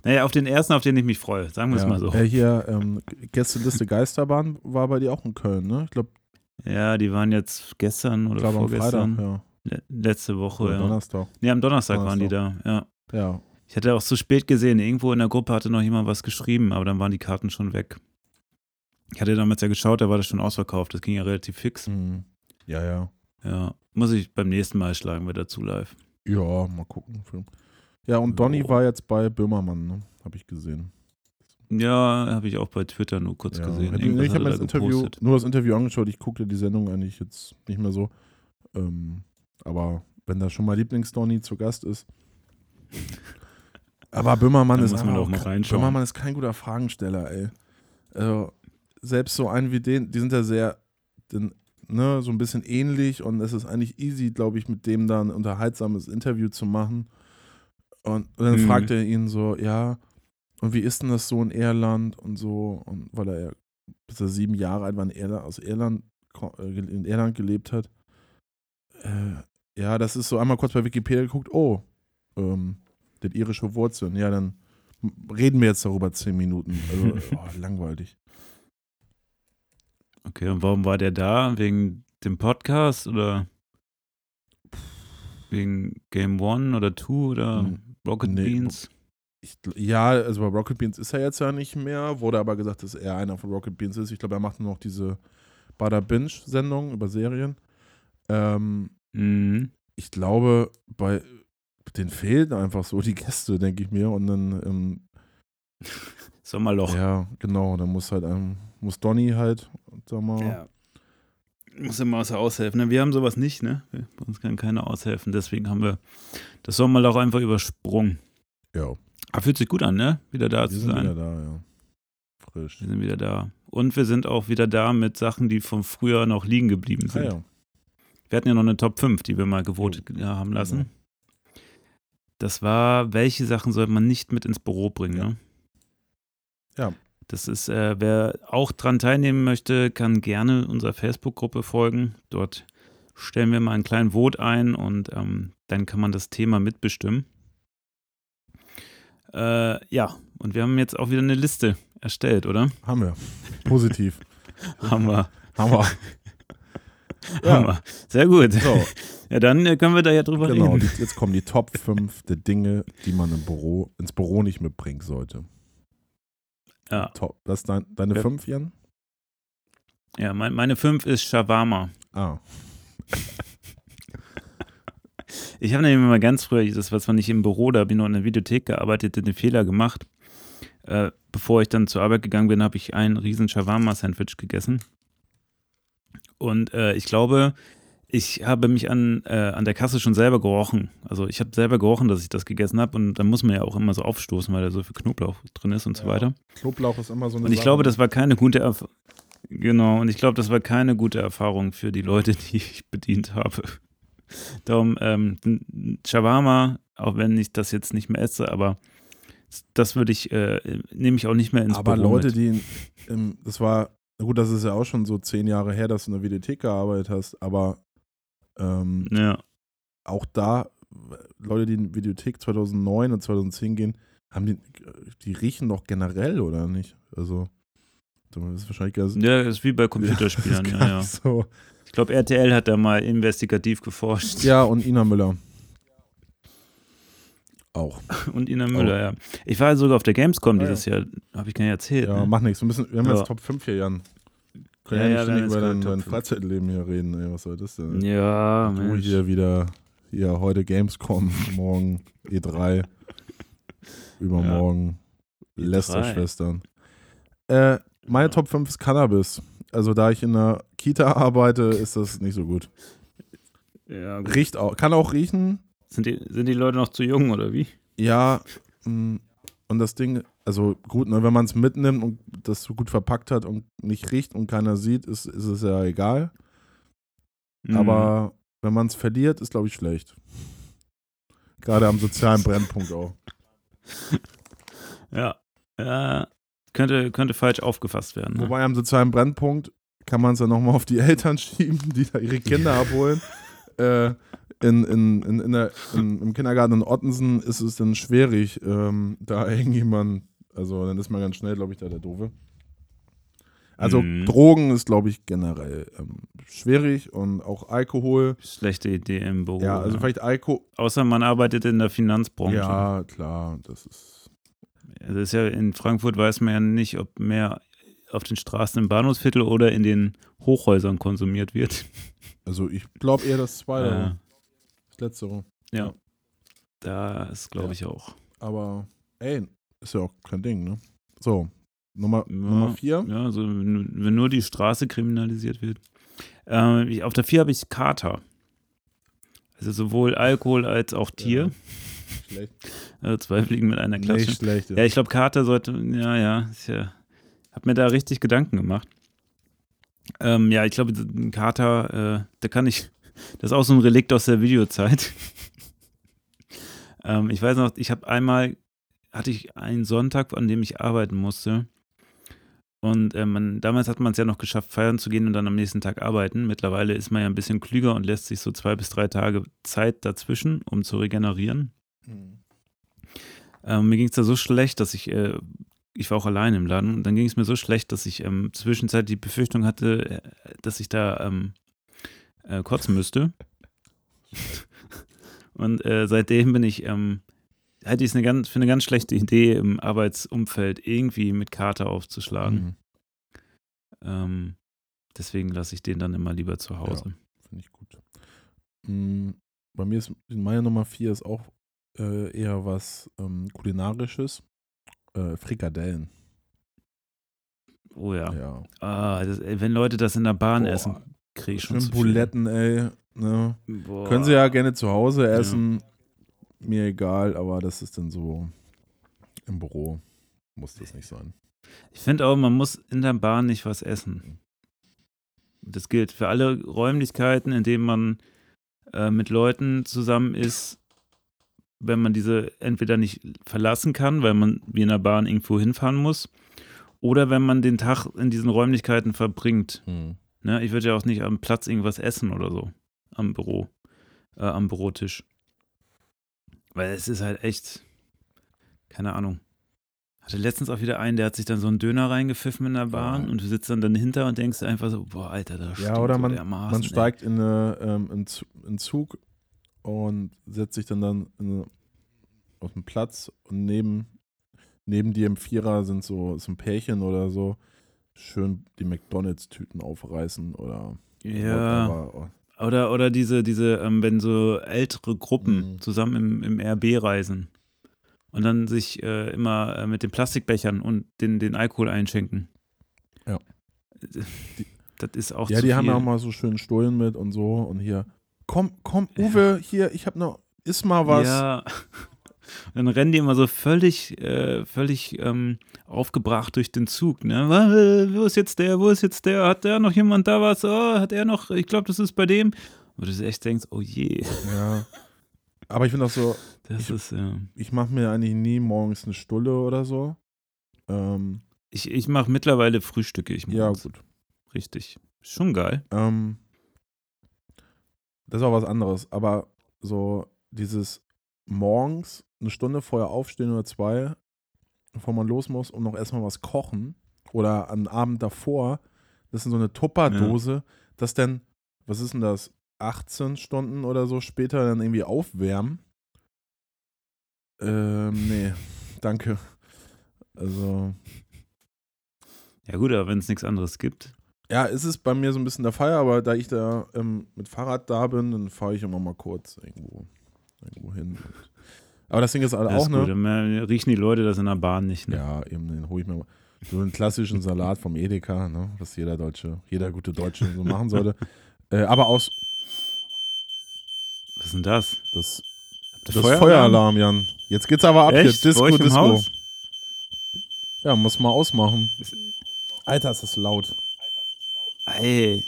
naja, auf den ersten, auf den ich mich freue, sagen wir ja. es mal so. Ja, hier, ähm, Gästeliste Geisterbahn war bei dir auch in Köln, ne? Ich glaube. Ja, die waren jetzt gestern oder vorgestern. Freitag, ja. Letzte Woche, oder ja. Donnerstag. Nee, am Donnerstag, Donnerstag, waren die da, ja. Ja. Ich hatte auch zu spät gesehen, irgendwo in der Gruppe hatte noch jemand was geschrieben, aber dann waren die Karten schon weg. Ich hatte damals ja geschaut, da war das schon ausverkauft, das ging ja relativ fix. Mhm. Ja, ja. Ja, muss ich beim nächsten Mal schlagen wir dazu live. Ja, mal gucken. Ja, und Donny war jetzt bei Böhmermann, ne? habe ich gesehen. Ja, habe ich auch bei Twitter nur kurz ja. gesehen. ich habe mir das Interview, nur das Interview angeschaut. Ich gucke die Sendung eigentlich jetzt nicht mehr so. Ähm, aber wenn da schon mal Lieblings-Donny zu Gast ist. Aber Böhmermann ist, auch, Böhmermann ist kein guter Fragensteller, ey. Also, selbst so einen wie den, die sind ja sehr, den, ne, so ein bisschen ähnlich und es ist eigentlich easy, glaube ich, mit dem da ein unterhaltsames Interview zu machen. Und, und dann mhm. fragt er ihn so, ja, und wie ist denn das so in Irland und so, und weil er ja bis er sieben Jahre alt war in Irland, aus Irland, äh, in Irland gelebt hat. Äh, ja, das ist so einmal kurz bei Wikipedia geguckt, oh, ähm, das irische Wurzeln. Ja, dann reden wir jetzt darüber zehn Minuten. Also, oh, langweilig. Okay, und warum war der da? Wegen dem Podcast oder wegen Game One oder Two oder? Hm. Rocket nee, Beans? Ich, ja, also bei Rocket Beans ist er jetzt ja nicht mehr, wurde aber gesagt, dass er einer von Rocket Beans ist. Ich glaube, er macht nur noch diese Bada Binge-Sendung über Serien. Ähm, mhm. Ich glaube, bei den fehlen einfach so die Gäste, denke ich mir. Und dann ähm, Sommerloch. Ja, genau. Dann muss halt ähm, muss Donny halt, sag mal. Ja. Muss immer außer aushelfen. Ne? Wir haben sowas nicht, ne? Bei uns kann keiner aushelfen. Deswegen haben wir das Sommerloch einfach übersprungen. Ja. Aber fühlt sich gut an, ne? Wieder da wir zu sein. Wir sind wieder da, ja. Frisch. Wir sind wieder da. Und wir sind auch wieder da mit Sachen, die von früher noch liegen geblieben sind. Ah, ja. Wir hatten ja noch eine Top 5, die wir mal gewotet oh. haben lassen. Ja. Das war, welche Sachen sollte man nicht mit ins Büro bringen, ja. ne? Ja. Das ist, äh, wer auch dran teilnehmen möchte, kann gerne unserer Facebook-Gruppe folgen. Dort stellen wir mal einen kleinen Vote ein und ähm, dann kann man das Thema mitbestimmen. Äh, ja, und wir haben jetzt auch wieder eine Liste erstellt, oder? Haben wir. Positiv. haben wir. Haben wir. Ja. Haben wir. Sehr gut. So. Ja, dann äh, können wir da ja drüber genau, reden. Genau, jetzt kommen die Top 5 der Dinge, die man im Büro, ins Büro nicht mitbringen sollte. Ja. Top. Das ist dein, deine ja. fünf, Jan? Ja, mein, meine fünf ist Shawarma. Ah. ich habe nämlich mal ganz früher, das war zwar nicht im Büro, da habe ich noch in der Videothek gearbeitet, den Fehler gemacht. Äh, bevor ich dann zur Arbeit gegangen bin, habe ich ein riesen Shawarma-Sandwich gegessen. Und äh, ich glaube, ich habe mich an, äh, an der Kasse schon selber gerochen. Also ich habe selber gerochen, dass ich das gegessen habe und dann muss man ja auch immer so aufstoßen, weil da so viel Knoblauch drin ist und ja, so weiter. Knoblauch ist immer so eine Und ich Sache. glaube, das war keine gute Erfahrung. Genau, und ich glaube, das war keine gute Erfahrung für die Leute, die ich bedient habe. Darum, ähm, Shawarma, auch wenn ich das jetzt nicht mehr esse, aber das würde ich, äh, nehme ich auch nicht mehr ins Aber Büro Leute, mit. die, ähm, das war, gut, das ist ja auch schon so zehn Jahre her, dass du in der Videothek gearbeitet hast, aber ähm, Ja, auch da, Leute, die in die Videothek 2009 und 2010 gehen, haben die, die riechen doch generell, oder nicht? Also, das ist wahrscheinlich gar ja, ist wie bei ist ja, ja. nicht So. Ich glaube, RTL hat da mal investigativ geforscht. Ja, und Ina Müller. Auch. Und Ina Müller, ja. Ich war sogar auf der Gamescom dieses Jahr, habe ich gar nicht erzählt. Ja, ne? mach nichts. Wir, müssen, wir haben Ja. jetzt Top 5 hier, Jan. Können Ja, ja, ja, nicht über dein, dein. Freizeitleben hier reden. Ey, was soll das denn? Ja, du Mensch. hier wieder, hier heute Gamescom, morgen E3, übermorgen E Lester-Schwestern. Äh, meine Top 5 ist Cannabis. Also da ich in der Kita arbeite, ist das nicht so gut. Ja, gut. Riecht auch, kann auch riechen. Sind die, sind die Leute noch zu jung oder wie? Ja, mh, und das Ding, also gut, ne, wenn man es mitnimmt und das so gut verpackt hat und nicht riecht und keiner sieht, ist, ist es ja egal. Mhm. Aber wenn man es verliert, ist, glaube ich, schlecht. Gerade am sozialen Brennpunkt auch. Ja. ja könnte, könnte falsch aufgefasst werden. Ne? Wobei am sozialen Brennpunkt kann man es ja nochmal auf die Eltern schieben, die da ihre Kinder abholen. Äh, in, in, in, in der, in, Im Kindergarten in Ottensen ist es dann schwierig, ähm, da irgendjemand, also dann ist man ganz schnell, glaube ich, da der Doofe. Also Mhm. Drogen ist, glaube ich, generell ähm, schwierig und auch Alkohol. Schlechte Idee im Büro. Ja, also vielleicht Alkohol. Außer man arbeitet in der Finanzbranche. Ja, klar, das ist. Das ist ja in Frankfurt weiß man ja nicht, ob mehr auf den Straßen im Bahnhofsviertel oder in den Hochhäusern konsumiert wird. Also ich glaube eher das Zweite, Äh, das Letztere. ja. Das glaube ich auch. Aber ey, ist ja auch kein Ding, ne? So, Nummer, Ja. Nummer vier. Ja, also wenn nur die Straße kriminalisiert wird. Äh, ich, auf der vier habe ich Kater. Also sowohl Alkohol als auch Tier. Schlecht. Also zwei Fliegen mit einer Klatsche. Nicht schlecht. Ja, ich glaube, Kater sollte, ja, ja, ich ja, habe mir da richtig Gedanken gemacht. Ähm, ja, ich glaube, ein Kater, äh, da kann ich, das ist auch so ein Relikt aus der Videozeit. ähm, ich weiß noch, ich habe einmal, hatte ich einen Sonntag, an dem ich arbeiten musste. Und äh, man, damals hat man es ja noch geschafft, feiern zu gehen und dann am nächsten Tag arbeiten. Mittlerweile ist man ja ein bisschen klüger und lässt sich so zwei bis drei Tage Zeit dazwischen, um zu regenerieren. Hm. Ähm, mir ging es da so schlecht, dass ich, äh, ich war auch allein im Laden, und dann ging es mir so schlecht, dass ich ähm, zwischenzeitlich die Befürchtung hatte, äh, dass ich da ähm, äh, kotzen müsste. und äh, seitdem bin ich, ähm, halte ich es eine ganz, für eine ganz schlechte Idee, im Arbeitsumfeld irgendwie mit Kater aufzuschlagen. Mhm. Ähm, deswegen lasse ich den dann immer lieber zu Hause. Finde ich gut. Mm, Bei mir ist meine Nummer vier ist auch äh, eher was ähm, kulinarisches. Äh, Frikadellen. Oh ja. Ja. Ah, das, ey, wenn Leute das in der Bahn Boah, essen, kriege ich schon. Buletten, ey. Ne? Können sie ja gerne zu Hause essen. Mir egal, aber das ist dann so im Büro. Muss das nicht sein. Ich finde auch, man muss in der Bahn nicht was essen. Das gilt für alle Räumlichkeiten, in denen man äh, mit Leuten zusammen ist, wenn man diese entweder nicht verlassen kann, weil man wie in der Bahn irgendwo hinfahren muss, oder wenn man den Tag in diesen Räumlichkeiten verbringt. Ne? Ich würde ja auch nicht am Platz irgendwas essen oder so, am Büro, äh, am Bürotisch. Weil es ist halt echt, keine Ahnung. Hatte letztens auch wieder einen, der hat sich dann so einen Döner reingepfiffen in der Bahn Boah. und du sitzt dann dahinter und denkst einfach so, boah, Alter, da Ja, oder man, man ey. steigt in, eine, ähm, in, in Zug und setzt sich dann, dann in, auf den Platz und neben, neben dir im Vierer sind so ist ein Pärchen oder so schön die McDonalds-Tüten aufreißen oder Ja, whatever. Oder, oder diese, diese, ähm, wenn so ältere Gruppen Mhm. zusammen im, im RB reisen und dann sich äh, immer äh, mit den Plastikbechern und den, den Alkohol einschenken. Ja. Das ist auch Ja, die haben viel. ja auch mal so schön Stullen mit und so und hier, komm, komm, Uwe, hier, ich hab noch, iss mal was. Ja. Dann rennen die immer so völlig, äh, völlig ähm, aufgebracht durch den Zug. Ne? Wa- Wo ist jetzt der? Wo ist jetzt der? Hat der noch jemand da was? Oh, hat er noch? Ich glaube, das ist bei dem. Wo du echt denkst, oh je. Ja. Aber ich finde auch so, Das Ich- ist, ja. ich mache mir eigentlich nie morgens eine Stulle oder so. Ähm, Ich, ich mache mittlerweile Frühstücke. Ich ja, gut. Richtig. Schon geil. Ähm, das ist auch was anderes. Aber so dieses morgens eine Stunde vorher aufstehen oder zwei, bevor man los muss und noch erstmal was kochen oder am Abend davor, das ist so eine Tupperdose, das dann, was ist denn das, 18 Stunden oder so später dann irgendwie aufwärmen. Ähm, nee, danke. Also, Ja, gut, aber wenn es nichts anderes gibt. Ja, es ist bei mir so ein bisschen der Fall, aber da ich da ähm, mit Fahrrad da bin, dann fahre ich immer mal kurz irgendwo, irgendwo hin. Aber das Ding ist halt Das auch, ist gut. ne? Dann äh, riechen die Leute das in der Bahn nicht. Ne? Ja, eben, den hole ich mir mal. So einen klassischen Salat vom Edeka, ne? Was jeder Deutsche, jeder gute Deutsche so machen sollte. Äh, aber aus Was ist denn das? das, ihr das Feueralarm? Jan. Jetzt geht's aber ab Echt? hier. Disco, Disco. Haus? Ja, muss mal ausmachen. Ist- Alter, ist das laut. Ey,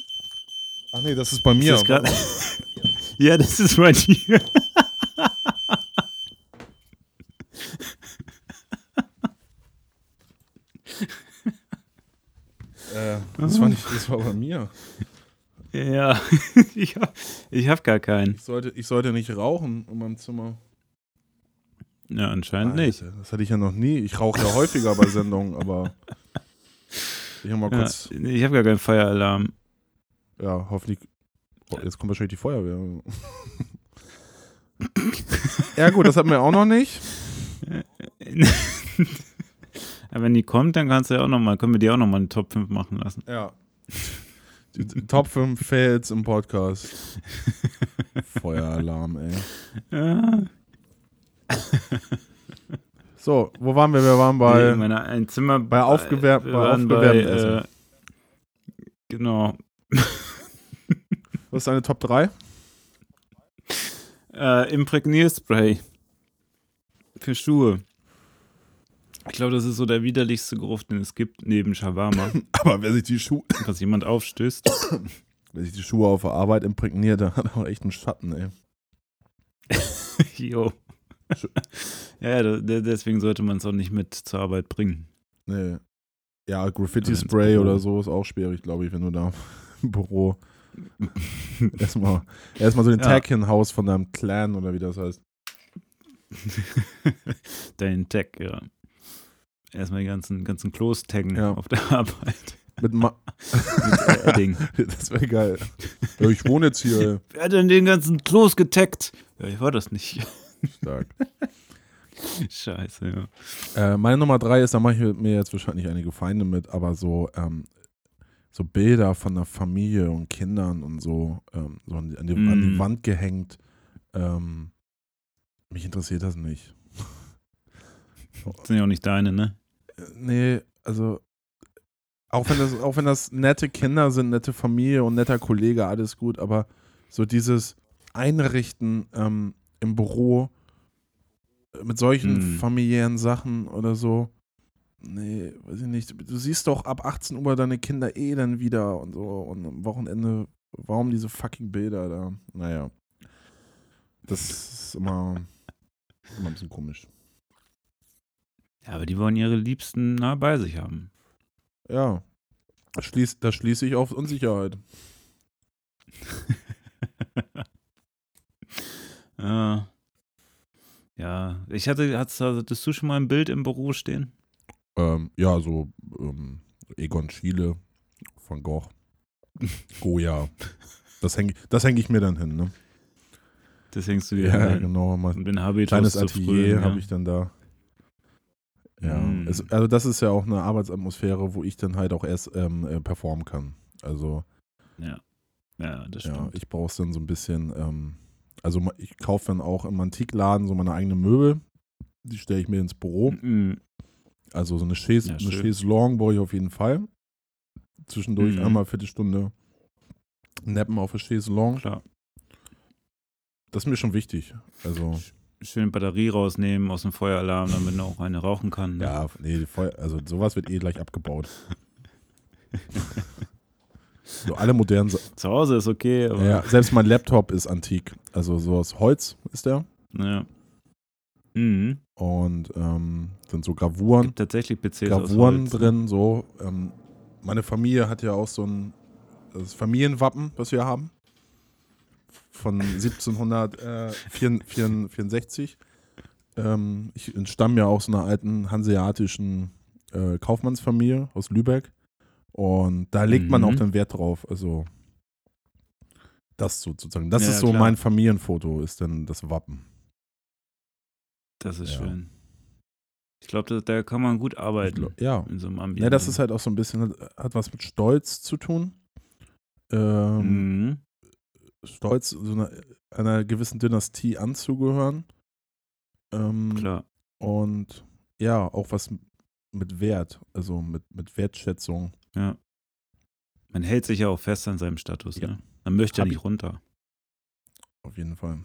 Ach nee, das ist bei ist mir. das grad- ja, das ist bei dir. äh, das, war nicht, bei mir. Ja, ich habe hab gar keinen. Ich sollte, ich sollte nicht rauchen in meinem Zimmer. Ja, anscheinend nicht. Alter, Das hatte ich ja noch nie. Ich rauche ja häufiger bei Sendungen, aber ich habe mal Ja, kurz, ich habe gar keinen Feueralarm. ja, hoffentlich. Oh, jetzt kommt wahrscheinlich die Feuerwehr. ja, gut, das hatten wir auch noch nicht. Wenn die kommt, dann kannst du ja auch noch mal, können wir die auch noch mal eine Top 5 machen lassen. Ja. Die, Top 5 Fails im Podcast. Feueralarm, ey. Ja, So, wo waren wir? Wir waren bei bei. meiner, ein Zimmer bei aufgewärmtem Essen. äh, Genau. Was ist deine Top 3? Äh, Imprägnierspray für Schuhe. Ich glaube, das ist so der widerlichste Geruch, den es gibt, neben Shawarma. Aber wer sich die Schuhe, was jemand aufstößt. wer sich die Schuhe auf der Arbeit imprägniert, der hat auch echt einen Schatten, ey. Jo. ja, deswegen sollte man es auch nicht mit zur Arbeit bringen. Nee. Ja, Graffiti-Spray oder so ist auch schwierig, glaube ich, wenn du da im Büro erstmal erstmal so den Ja. Tag hinhaust von deinem Clan oder wie das heißt. Dein Tag, ja. Erstmal die ganzen, ganzen Klos taggen Ja. auf der Arbeit. Mit Ma Mit Edding. das wäre geil. Ja, ich wohne jetzt hier. Wer hat denn den ganzen Klos getaggt? Ja, ich war das nicht. Stark. Scheiße, ja. Äh, meine Nummer drei ist, da mache ich mir jetzt wahrscheinlich einige Feinde mit, aber so, ähm, so Bilder von der Familie und Kindern und so, ähm, so an, die, an, die, an die Mm. Wand gehängt. Ähm, mich interessiert das nicht. Das sind ja auch nicht deine, ne? Nee, also auch wenn das, auch wenn das nette Kinder sind, nette Familie und netter Kollege, alles gut, aber so dieses Einrichten ähm, im Büro mit solchen Hm. familiären Sachen oder so, nee, weiß ich nicht. Du siehst doch ab 18 Uhr deine Kinder eh dann wieder und so und am Wochenende, warum diese fucking Bilder da? Naja. Das ist immer, immer ein bisschen komisch. Ja, aber die wollen ihre Liebsten nah bei sich haben. Ja. Das schließt, das schließe ich auf Unsicherheit. ja. Ja, ich hatte, hattest, hattest du schon mal ein Bild im Büro stehen? Ähm, ja, so ähm, Egon Schiele, Van Gogh, Goya. Das hänge das häng ich mir dann hin, ne? Das hängst du dir Ja, hin. genau. Mal Und den Habitus kleines Atelier frühen, habe ja. ich dann da. Ja, Mm. es, also das ist ja auch eine Arbeitsatmosphäre, wo ich dann halt auch erst ähm, äh, performen kann. Also Ja. Ja, das ja, stimmt. ich brauche es dann so ein bisschen, ähm, also ich kaufe dann auch im Antikladen so meine eigenen Möbel. Die stelle ich mir ins Büro. Mhm. Also so eine Chaise, Ja, eine schön. Chaiselongue brauche ich auf jeden Fall. Zwischendurch Mhm. einmal Viertelstunde nappen auf der Chaiselongue. Klar. Das ist mir schon wichtig. Also, Schön Batterie rausnehmen aus dem Feueralarm, damit man auch eine rauchen kann. ne? ja, nee, die Feu- also sowas wird eh gleich abgebaut. so alle modernen Sa Zu Hause ist okay, ja, Selbst mein Laptop ist antik. Also so aus Holz ist der. Ja. Mhm. Und ähm, sind so Gravuren. Gibt tatsächlich PCs Gravuren aus Holz, ne? drin, so. Ähm, meine Familie hat ja auch so ein Familienwappen, was wir haben. Von 1764. Ähm, ich entstamme ja aus einer alten hanseatischen äh, Kaufmannsfamilie aus Lübeck. Und da legt man Mhm. auch den Wert drauf. Also das sozusagen. Das Ja, ist so klar. mein Familienfoto, ist dann das Wappen. Das ist Ja. schön. Ich glaube, da, kann man gut arbeiten. glaub- ja. In so einem Ambiente. Ja, das ist halt auch so ein bisschen, hat was mit Stolz zu tun. Ähm, Mhm. Stolz, so einer, einer gewissen Dynastie anzugehören. Ähm, Klar. Und ja, auch was mit Wert, also mit, mit Wertschätzung. Ja. Man hält sich ja auch fest an seinem Status. Ja. Ne? Man möchte ja nicht runter. Auf jeden Fall.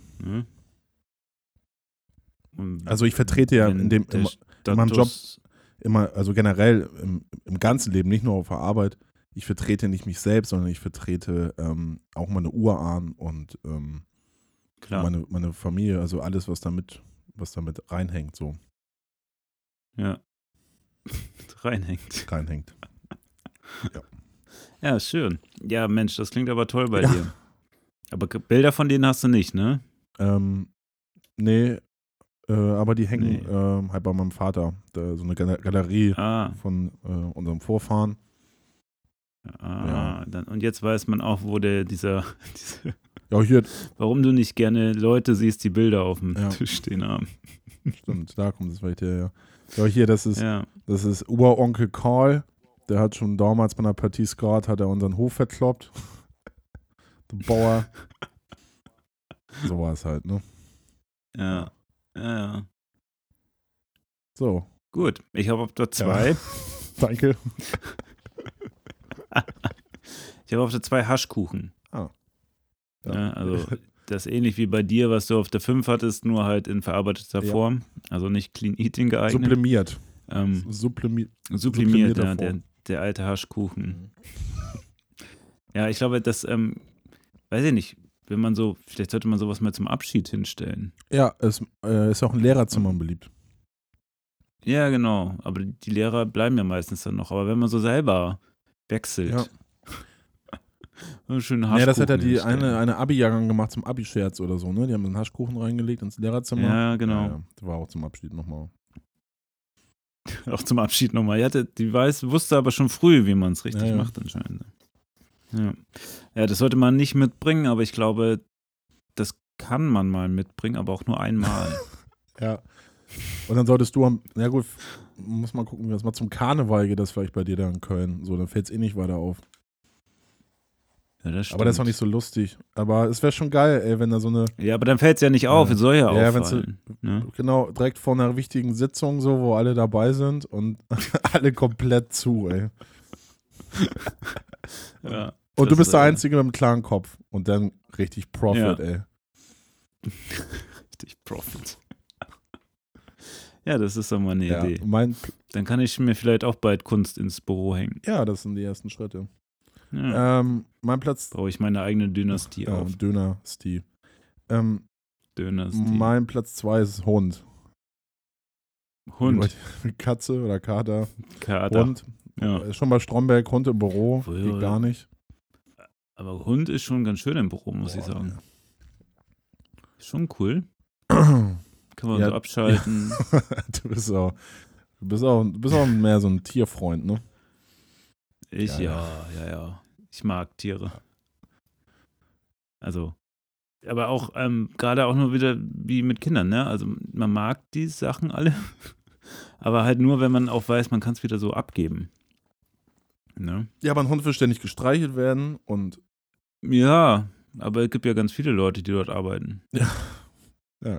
Und Also ich vertrete ja in dem in meinem Job immer, also generell im, im ganzen Leben, nicht nur auf der Arbeit, ich vertrete nicht mich selbst, sondern ich vertrete ähm, auch meine Urahn und ähm, meine, meine Familie, also alles, was damit, was damit reinhängt, so ja. Reinhängt. reinhängt. Ja, schön. Ja, Mensch, das klingt aber toll bei Ja. dir. Aber Bilder von denen hast du nicht, ne? Ähm, nee, äh, aber die hängen Nee. ähm, halt bei meinem Vater. Da, so eine Gal- Galerie Ah, von äh, unserem Vorfahren. Ah Ja. dann, und jetzt weiß man auch, wo der dieser, diese, Ja, hier, warum du nicht gerne Leute siehst, die Bilder auf dem Ja. Tisch stehen haben. stimmt, da kommt es vielleicht her, ja. Ja, hier, das ist, Ja, das ist Uronkel Karl. Der hat schon damals bei einer Partie Skat hat er unseren Hof verkloppt. Der Bauer. so war es halt, ne? ja, ja, ja. So, Gut, ich habe der zwei. danke. Ich habe auf der zwei Haschkuchen. Ah. Ja, also das ist ähnlich wie bei dir, was du auf der 5 hattest, nur halt in verarbeiteter Ja. Form. Also nicht Clean Eating geeignet. Sublimiert. ähm, Sublimiert. sublimiert, ja, der, der alte Haschkuchen. Ja, ich glaube, das, ähm, weiß ich nicht, wenn man so, vielleicht sollte man sowas mal zum Abschied hinstellen. Ja, es äh, ist auch in Lehrerzimmern beliebt. Ja, genau. Aber die Lehrer bleiben ja meistens dann noch. Aber wenn man so selber wechselt. Ja. schönen Ja, das hat ja Haschkuchen die eine, eine Abi-Jahrgang gemacht zum Abi-Scherz oder so, ne? Die haben einen Haschkuchen reingelegt ins Lehrerzimmer. Ja, genau. Ja, das war auch zum Abschied nochmal. Auch zum Abschied nochmal. Die, hatte, die weiß, wusste aber schon früh, wie man es richtig Ja, ja. macht anscheinend. Ja. ja, das sollte man nicht mitbringen, aber ich glaube, das kann man mal mitbringen, aber auch nur einmal. Ja. Und dann solltest du am, na gut, muss mal gucken, wie das mal zum Karneval geht, das vielleicht bei dir da in Köln. So, dann fällt es eh nicht weiter auf. ja, das Aber das ist auch nicht so lustig. Aber es wäre schon geil, ey, wenn da so eine, Ja, aber dann fällt es ja nicht auf, es soll ja, Ja, auffallen. ne? genau, direkt vor einer wichtigen Sitzung, so, wo alle dabei sind und alle komplett zu, ey. ja, Und du bist der äh, Einzige mit einem klaren Kopf. Und dann richtig Profit, Ja. ey. Richtig Profit. Ja, das ist doch mal eine Ja, Idee. Dann kann ich mir vielleicht auch bald Kunst ins Büro hängen. ja, das sind die ersten Schritte. Ja. Ähm, mein Platz, Baue ich meine eigene Dynastie ja, auf. Döner, Steve. Ähm, Dynastie. mein Platz zwei ist Hund. Hund. Katze oder Kater. Kater. Hund. Ja. Äh, Schon bei Stromberg, Hund im Büro. Ja, Geht gar nicht. Aber Hund ist schon ganz schön im Büro, muss ich Boah, sagen. Schon cool. ja. Kann man Ja. so abschalten. du bist auch, du bist auch, du bist auch mehr so ein Tierfreund, ne? Ich, Ja, ja, ja, ja. Ich mag Tiere. Also, aber auch, ähm, gerade auch nur wieder wie mit Kindern, ne? Also, man mag die Sachen alle, aber halt nur, wenn man auch weiß, man kann es wieder so abgeben. Ne? Ja, aber ein Hund will ständig gestreichelt werden und Ja, aber es gibt ja ganz viele Leute, die dort arbeiten. ja,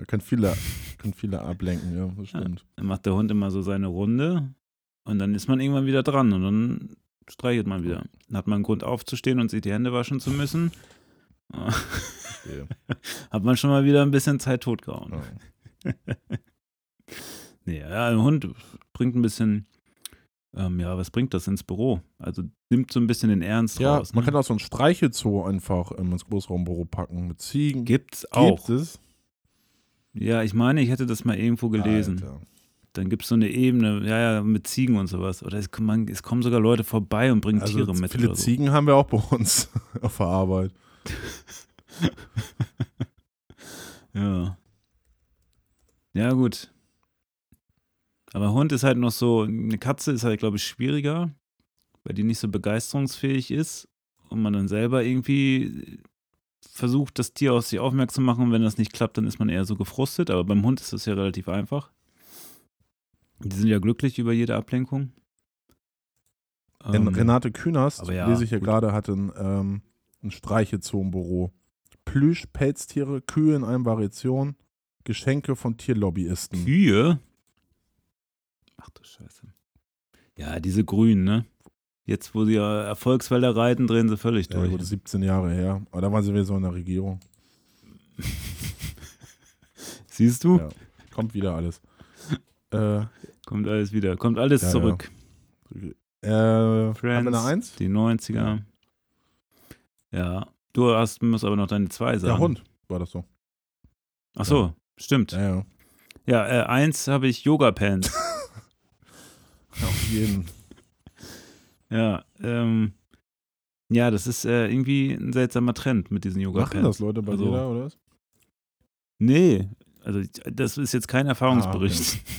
kann viele, kann viele ablenken, ja, das Ja. stimmt. Dann macht der Hund immer so seine Runde und dann ist man irgendwann wieder dran und dann streichelt man wieder. Dann hat man einen Grund aufzustehen und sich die Hände waschen zu müssen. Hat man schon mal wieder ein bisschen Zeit totgehauen. Ja. Nee, ja, ein Hund bringt ein bisschen, ähm, ja, was bringt das ins Büro? Also nimmt so ein bisschen den Ernst Ja, raus. man ne? kann auch so ein Streichelzoo einfach ähm, ins Großraumbüro packen mit Ziegen. Gibt's auch. Gibt es. Ja, ich meine, ich hätte das mal irgendwo gelesen. Alter. Dann gibt es so eine Ebene, ja, ja, mit Ziegen und sowas. Oder es, man, es kommen sogar Leute vorbei und bringen Also Tiere mit. viele so. Ziegen haben wir auch bei uns auf der Arbeit. Ja. Ja, gut. Aber Hund ist halt noch so, eine Katze ist halt, glaube ich, schwieriger, weil die nicht so begeisterungsfähig ist und man dann selber irgendwie versucht, das Tier auf sich aufmerksam zu machen. Und wenn das nicht klappt, dann ist man eher so gefrustet. Aber beim Hund ist das ja relativ einfach. Die sind ja glücklich über jede Ablenkung. Denn Ähm, Renate Künast, ja, lese ich ja gerade, hat ein, ähm, ein Streichezoo-Büro. Plüsch, Pelztiere, Kühe in allen Variationen, Geschenke von Tierlobbyisten. Kühe? Ach du Scheiße. Ja, diese Grünen, ne? Jetzt, wo sie ja Erfolgswelle reiten, drehen sie völlig Ja, durch. gut, 17 Jahre her. Aber da waren sie wieder so in der Regierung. Siehst du? Ja. Kommt wieder alles. äh, Kommt alles wieder. Kommt alles Ja, zurück. äh, haben wir Friends, eine Eins? Die 90er. Ja. Du hast, musst aber noch deine zwei sagen. Ja, Hund war das so. Ach so, stimmt. Ja, ja. Ja, äh, eins habe ich Yoga-Pants. ja auf jeden. Ja, ähm, ja, das ist äh, irgendwie ein seltsamer Trend mit diesen Machen Yoga-Pants. das Leute bei Also- dir da, oder was? Nee, also das ist jetzt kein Erfahrungsbericht.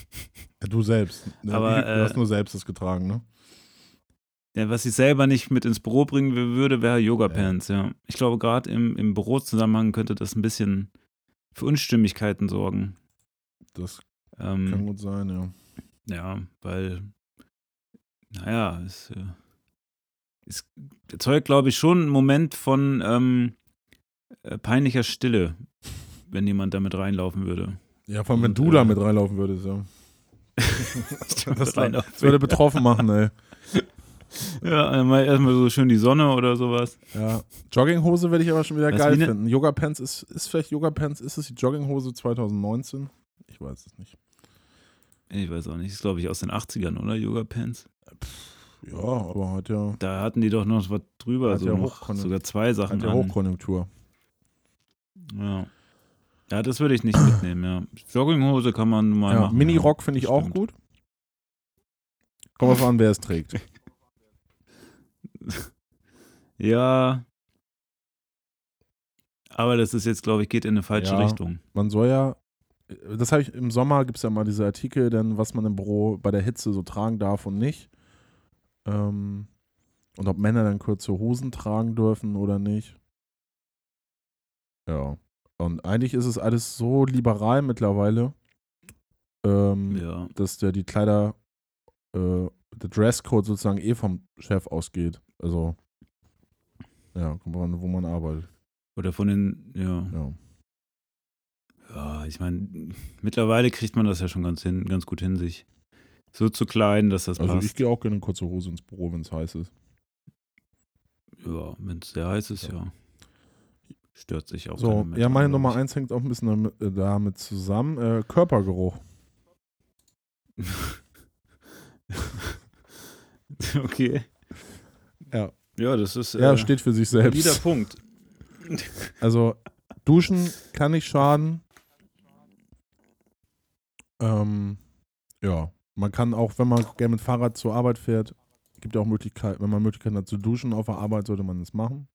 Ja, du selbst. Ne? Aber, du hast äh, nur selbst das getragen, ne? Ja, was ich selber nicht mit ins Büro bringen würde, wäre Yoga-Pants, ja. Ich glaube, gerade im, im Bürozusammenhang könnte das ein bisschen für Unstimmigkeiten sorgen. Das Ähm, kann gut sein, ja. Ja, weil, naja, es, äh, es erzeugt, glaube ich, schon einen Moment von ähm, äh, peinlicher Stille, wenn jemand damit reinlaufen würde. Ja, vor allem, wenn Und, du äh, da mit reinlaufen würdest, ja. das, das würde betroffen machen, ey. Ja, einmal erstmal so schön die Sonne oder sowas. Ja. Jogginghose werde ich aber schon wieder Was, geil ne- finden. Yoga Pants ist, ist vielleicht Yoga Pants, ist es die Jogginghose 2019? Ich weiß es nicht. Ich weiß auch nicht, ist glaube ich aus den 80ern, oder? Yoga-Pants. Ja, aber hat ja, Da hatten die doch noch was drüber, Hat so ja noch, sogar zwei Sachen hat ja an. Hochkonjunktur. Ja. ja, das würde ich nicht mitnehmen, ja. Jogginghose kann man mal Ja, machen. Mini-Rock finde ich auch gut. Kommt drauf an, wer es trägt. Ja. Aber das ist jetzt, glaube ich, geht in eine falsche Ja. Richtung. Man soll ja, das habe ich im Sommer, gibt es ja mal diese Artikel, dann, was man im Büro bei der Hitze so tragen darf und nicht. Ähm, und ob Männer dann kurze Hosen tragen dürfen oder nicht. Ja. Und eigentlich ist es alles so liberal mittlerweile, ähm, Ja. dass der die Kleider, äh, der Dresscode sozusagen eh vom Chef ausgeht. Also, ja, kommt an, wo man arbeitet. Oder von den, ja. Ja. Ja, ich meine, mittlerweile kriegt man das ja schon ganz, hin, ganz gut hin, sich so zu kleiden, dass das Also ich passt. gehe auch gerne in kurze Hose ins Büro, wenn es heiß ist. Ja, wenn es sehr heiß ist, ja. Stört sich auch. So, ja, meine Nummer ich. eins hängt auch ein bisschen damit, äh, damit zusammen. Äh, Körpergeruch. okay. Ja. Ja, das ist Ja, äh, steht für sich selbst. Punkt. Also, duschen kann nicht schaden. Ähm, ja, man kann auch, wenn man gerne mit Fahrrad zur Arbeit fährt, gibt ja auch Möglichkeiten, wenn man Möglichkeiten hat zu duschen auf der Arbeit, sollte man das machen.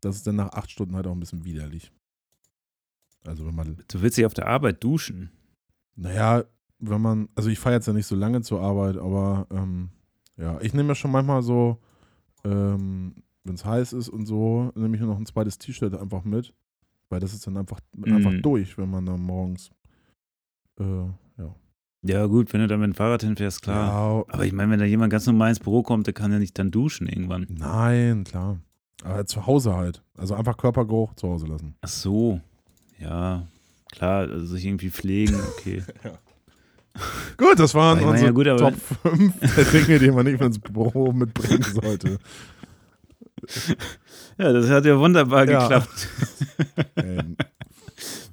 Das ist dann nach acht Stunden halt auch ein bisschen widerlich. Also wenn man, Du willst dich auf der Arbeit duschen. naja, wenn man, also ich fahre jetzt ja nicht so lange zur Arbeit, aber ähm, ja, ich nehme ja schon manchmal so, ähm, wenn es heiß ist und so, nehme ich mir noch ein zweites T-Shirt einfach mit, weil das ist dann einfach, einfach Mhm. durch, wenn man dann morgens, äh, ja. Ja, gut, wenn du da mit dem Fahrrad hinfährst, klar. Ja, Aber ich meine, wenn da jemand ganz normal ins Büro kommt, der kann ja nicht dann duschen irgendwann. nein, klar. Aber zu Hause halt. Also einfach Körpergeruch zu Hause lassen. Ach so. Ja, klar, also sich irgendwie pflegen, okay. Gut, das waren unsere ja, gut, Top 5 der Dinge, die man nicht ins Büro mitbringen sollte. ja, das hat ja wunderbar Ja. geklappt.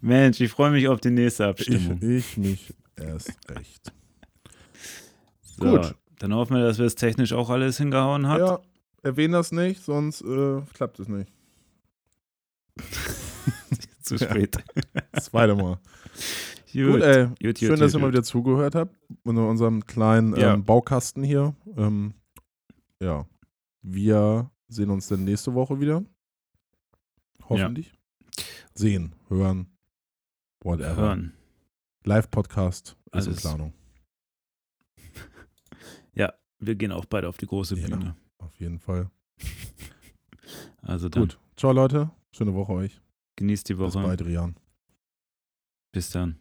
Mensch, ich freue mich auf die nächste ich, Abstimmung. ich mich erst recht. So, gut. Dann hoffen wir, dass wir es technisch auch alles hingehauen haben. Ja, erwähne das nicht, sonst äh, klappt es nicht. Zu spät. Zweite Mal. Gut, gut ey. Gut, Schön, gut, dass ihr mal wieder zugehört habt. In unserem kleinen ja. ähm, Baukasten hier. Ähm, ja. Wir sehen uns dann nächste Woche wieder. Hoffentlich. Ja. Sehen, hören, whatever. Hören. Live-Podcast ist in Planung. ja, wir gehen auch beide auf die große Bühne. Ja, auf jeden Fall. Also dann. Gut. Ciao, Leute. Schöne Woche euch. Genießt die Woche. Bis bald, Rian. Bis dann.